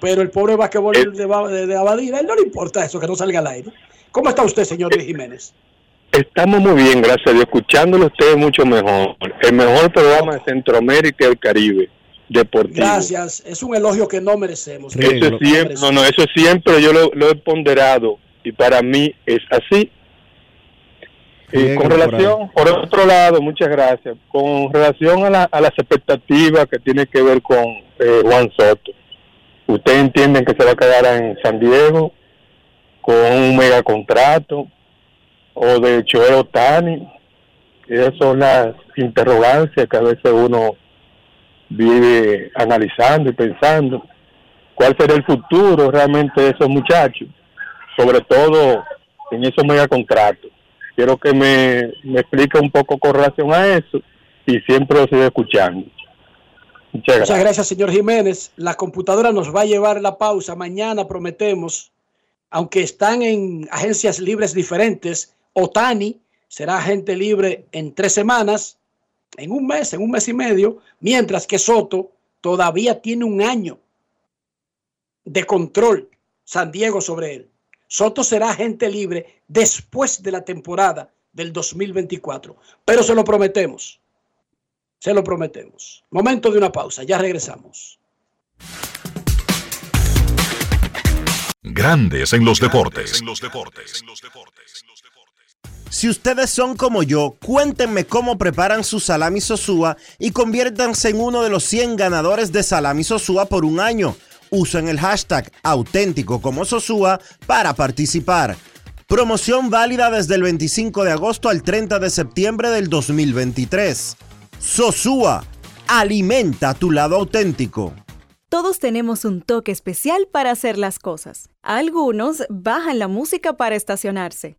Pero el pobre basquetbol eh. de, de, Abadir, a él no le importa eso, que no salga al aire. ¿Cómo está usted, señor Luis Jiménez? Estamos muy bien, gracias a Dios. Escuchándolo usted mucho mejor. El mejor programa de Centroamérica y el Caribe deportivo. Gracias, es un elogio que no merecemos. eso siempre, no, no, eso siempre yo lo, he ponderado y para mí es así. Y con relación, por, otro lado, muchas gracias, con relación a, a las expectativas que tiene que ver con eh, Juan Soto, ¿ustedes entienden que se va a quedar en San Diego con un mega contrato o de Choero Tani? Esas son las interrogancias que a veces uno vive analizando y pensando cuál será el futuro realmente de esos muchachos, sobre todo en esos megacontratos. Quiero que me, me explique un poco con relación a eso y siempre lo sigo escuchando. Muchas gracias. Muchas gracias, señor Jiménez. La computadora nos va a llevar la pausa. Mañana prometemos, aunque están en agencias libres diferentes, Otani será agente libre en tres semanas en un mes, en un mes y medio, mientras que Soto todavía tiene un año de control San Diego sobre él. Soto será agente libre después de la temporada del 2024, pero se lo prometemos. Se lo prometemos. Momento de una pausa, ya regresamos. Grandes en los deportes. En los deportes. Si ustedes son como yo, cuéntenme cómo preparan su salami sosúa y conviértanse en uno de los 100 ganadores de salami sosúa por un año. Usen el hashtag auténtico como sosúa para participar. Promoción válida desde el 25 de agosto al 30 de septiembre del 2023. Sosúa, alimenta tu lado auténtico. Todos tenemos un toque especial para hacer las cosas. Algunos bajan la música para estacionarse.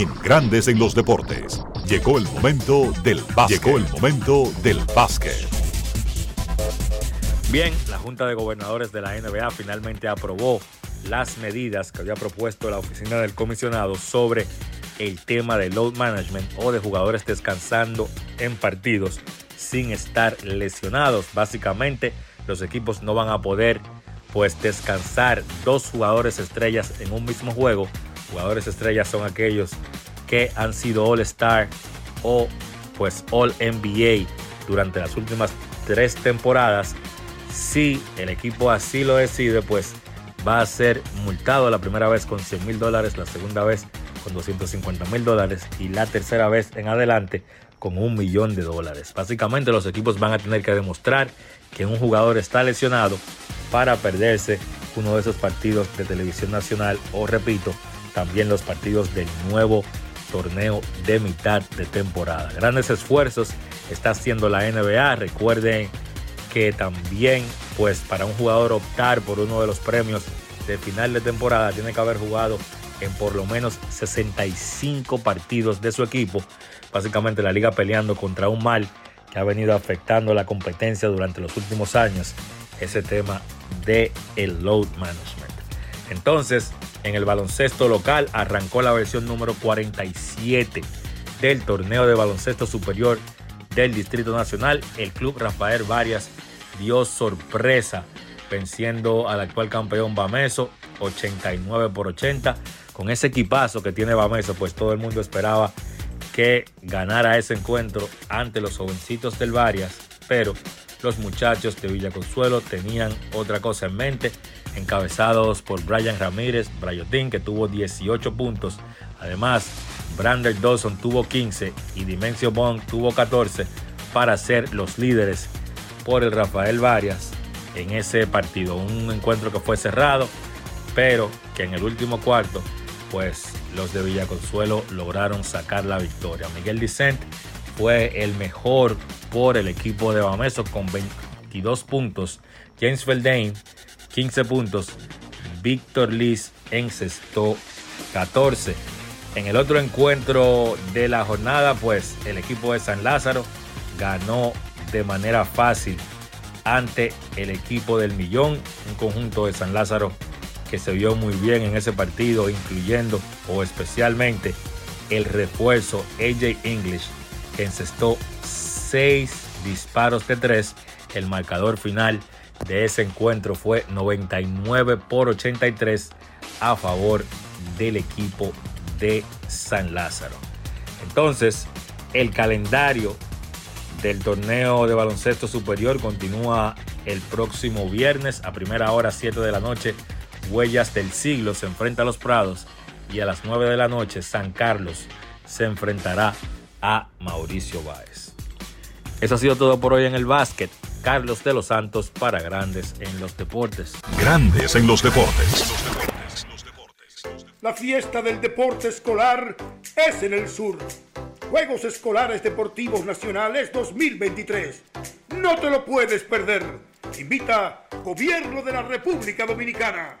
En Grandes en los Deportes. Llegó el momento del básquet. Llegó el momento del básquet. Bien, la Junta de Gobernadores de la NBA finalmente aprobó las medidas que había propuesto la oficina del comisionado sobre el tema de load management o de jugadores descansando en partidos sin estar lesionados. Básicamente, los equipos no van a poder pues descansar dos jugadores estrellas en un mismo juego Jugadores estrellas son aquellos que han sido All Star o pues All NBA durante las últimas tres temporadas. Si el equipo así lo decide, pues va a ser multado la primera vez con 100 mil dólares, la segunda vez con 250 mil dólares y la tercera vez en adelante con un millón de dólares. Básicamente los equipos van a tener que demostrar que un jugador está lesionado para perderse uno de esos partidos de televisión nacional o repito, también los partidos del nuevo torneo de mitad de temporada. Grandes esfuerzos está haciendo la NBA. Recuerden que también, pues para un jugador optar por uno de los premios de final de temporada, tiene que haber jugado en por lo menos 65 partidos de su equipo. Básicamente la liga peleando contra un mal que ha venido afectando la competencia durante los últimos años, ese tema de el load management. Entonces, en el baloncesto local arrancó la versión número 47 del torneo de baloncesto superior del Distrito Nacional. El club Rafael Varias dio sorpresa venciendo al actual campeón Bameso 89 por 80. Con ese equipazo que tiene Bameso, pues todo el mundo esperaba que ganara ese encuentro ante los jovencitos del Varias, pero los muchachos de Villa Consuelo tenían otra cosa en mente encabezados por Brian Ramírez, Brayotín, que tuvo 18 puntos. Además, Brander Dawson tuvo 15 y Dimensio Bond tuvo 14 para ser los líderes por el Rafael Varias en ese partido. Un encuentro que fue cerrado, pero que en el último cuarto, pues los de Villaconsuelo lograron sacar la victoria. Miguel Dicent fue el mejor por el equipo de Bameso con 22 puntos. James Feldane 15 puntos. Víctor Liz encestó 14. En el otro encuentro de la jornada, pues el equipo de San Lázaro ganó de manera fácil ante el equipo del Millón, un conjunto de San Lázaro que se vio muy bien en ese partido, incluyendo o especialmente el refuerzo AJ English, que encestó 6 disparos de 3. El marcador final de ese encuentro fue 99 por 83 a favor del equipo de San Lázaro. Entonces, el calendario del torneo de baloncesto superior continúa el próximo viernes a primera hora 7 de la noche. Huellas del siglo se enfrenta a los Prados y a las 9 de la noche San Carlos se enfrentará a Mauricio Báez. Eso ha sido todo por hoy en el básquet. Carlos de los Santos para Grandes en los Deportes. Grandes en los Deportes. La fiesta del deporte escolar es en el sur. Juegos Escolares Deportivos Nacionales 2023. No te lo puedes perder. Invita Gobierno de la República Dominicana.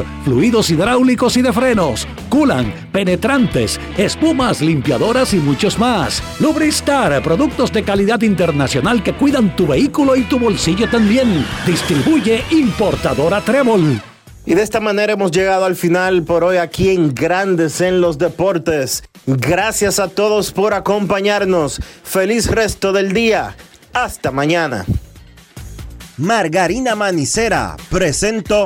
fluidos hidráulicos y de frenos, culan, penetrantes, espumas, limpiadoras y muchos más. Lubristar, productos de calidad internacional que cuidan tu vehículo y tu bolsillo también. Distribuye importadora Trébol. Y de esta manera hemos llegado al final por hoy aquí en Grandes en los Deportes. Gracias a todos por acompañarnos. Feliz resto del día. Hasta mañana. Margarina Manicera presento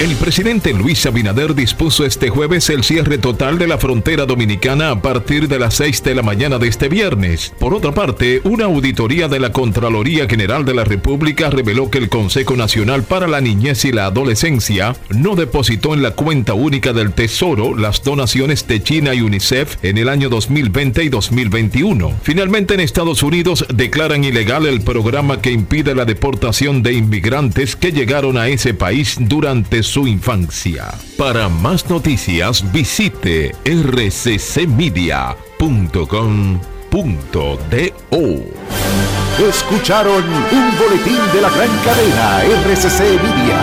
El presidente Luis Abinader dispuso este jueves el cierre total de la frontera dominicana a partir de las 6 de la mañana de este viernes. Por otra parte, una auditoría de la Contraloría General de la República reveló que el Consejo Nacional para la Niñez y la Adolescencia no depositó en la cuenta única del Tesoro las donaciones de China y UNICEF en el año 2020 y 2021. Finalmente, en Estados Unidos declaran ilegal el programa que impide la deportación de inmigrantes que llegaron a ese país durante su infancia. Para más noticias visite rccmedia.com.do. Escucharon un boletín de la gran cadena RCC Media.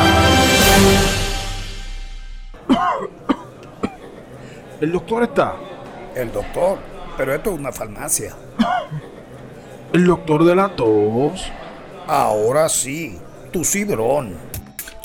¿El doctor está? El doctor, pero esto es una farmacia. ¿El doctor de la tos? Ahora sí, tu cibrón.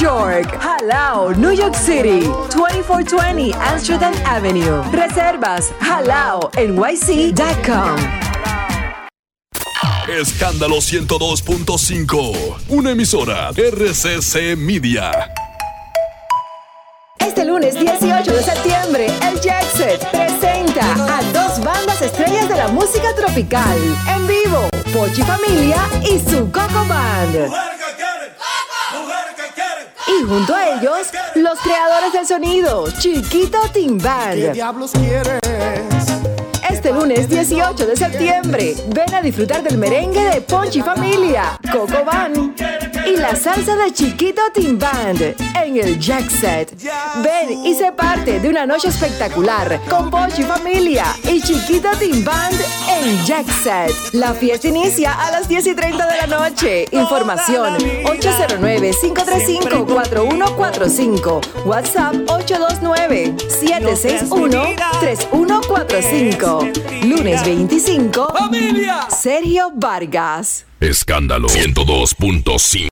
York. Jalao, New York City. 2420 Amsterdam Avenue. Reservas halao nyc.com. Escándalo 102.5. Una emisora RCC Media. Este lunes 18 de septiembre, el Jet Set presenta a dos bandas estrellas de la música tropical. En vivo, Pochi Familia y su Coco Band. Y junto a ellos, los creadores del sonido, Chiquito Team Band. ¿Qué diablos quieres? Este lunes 18 de septiembre, ven a disfrutar del merengue de Ponchi Familia, Coco Van y la salsa de Chiquito Team Band en el Jack Set. Ven y sé parte de una noche espectacular con Ponchi Familia y Chiquito Team Band en Jack Set. La fiesta inicia a las 10 y 30 de la noche. Información 809-535-4145. WhatsApp 829-761-3145. Lunes 25. Sergio Vargas. Escándalo 102.5.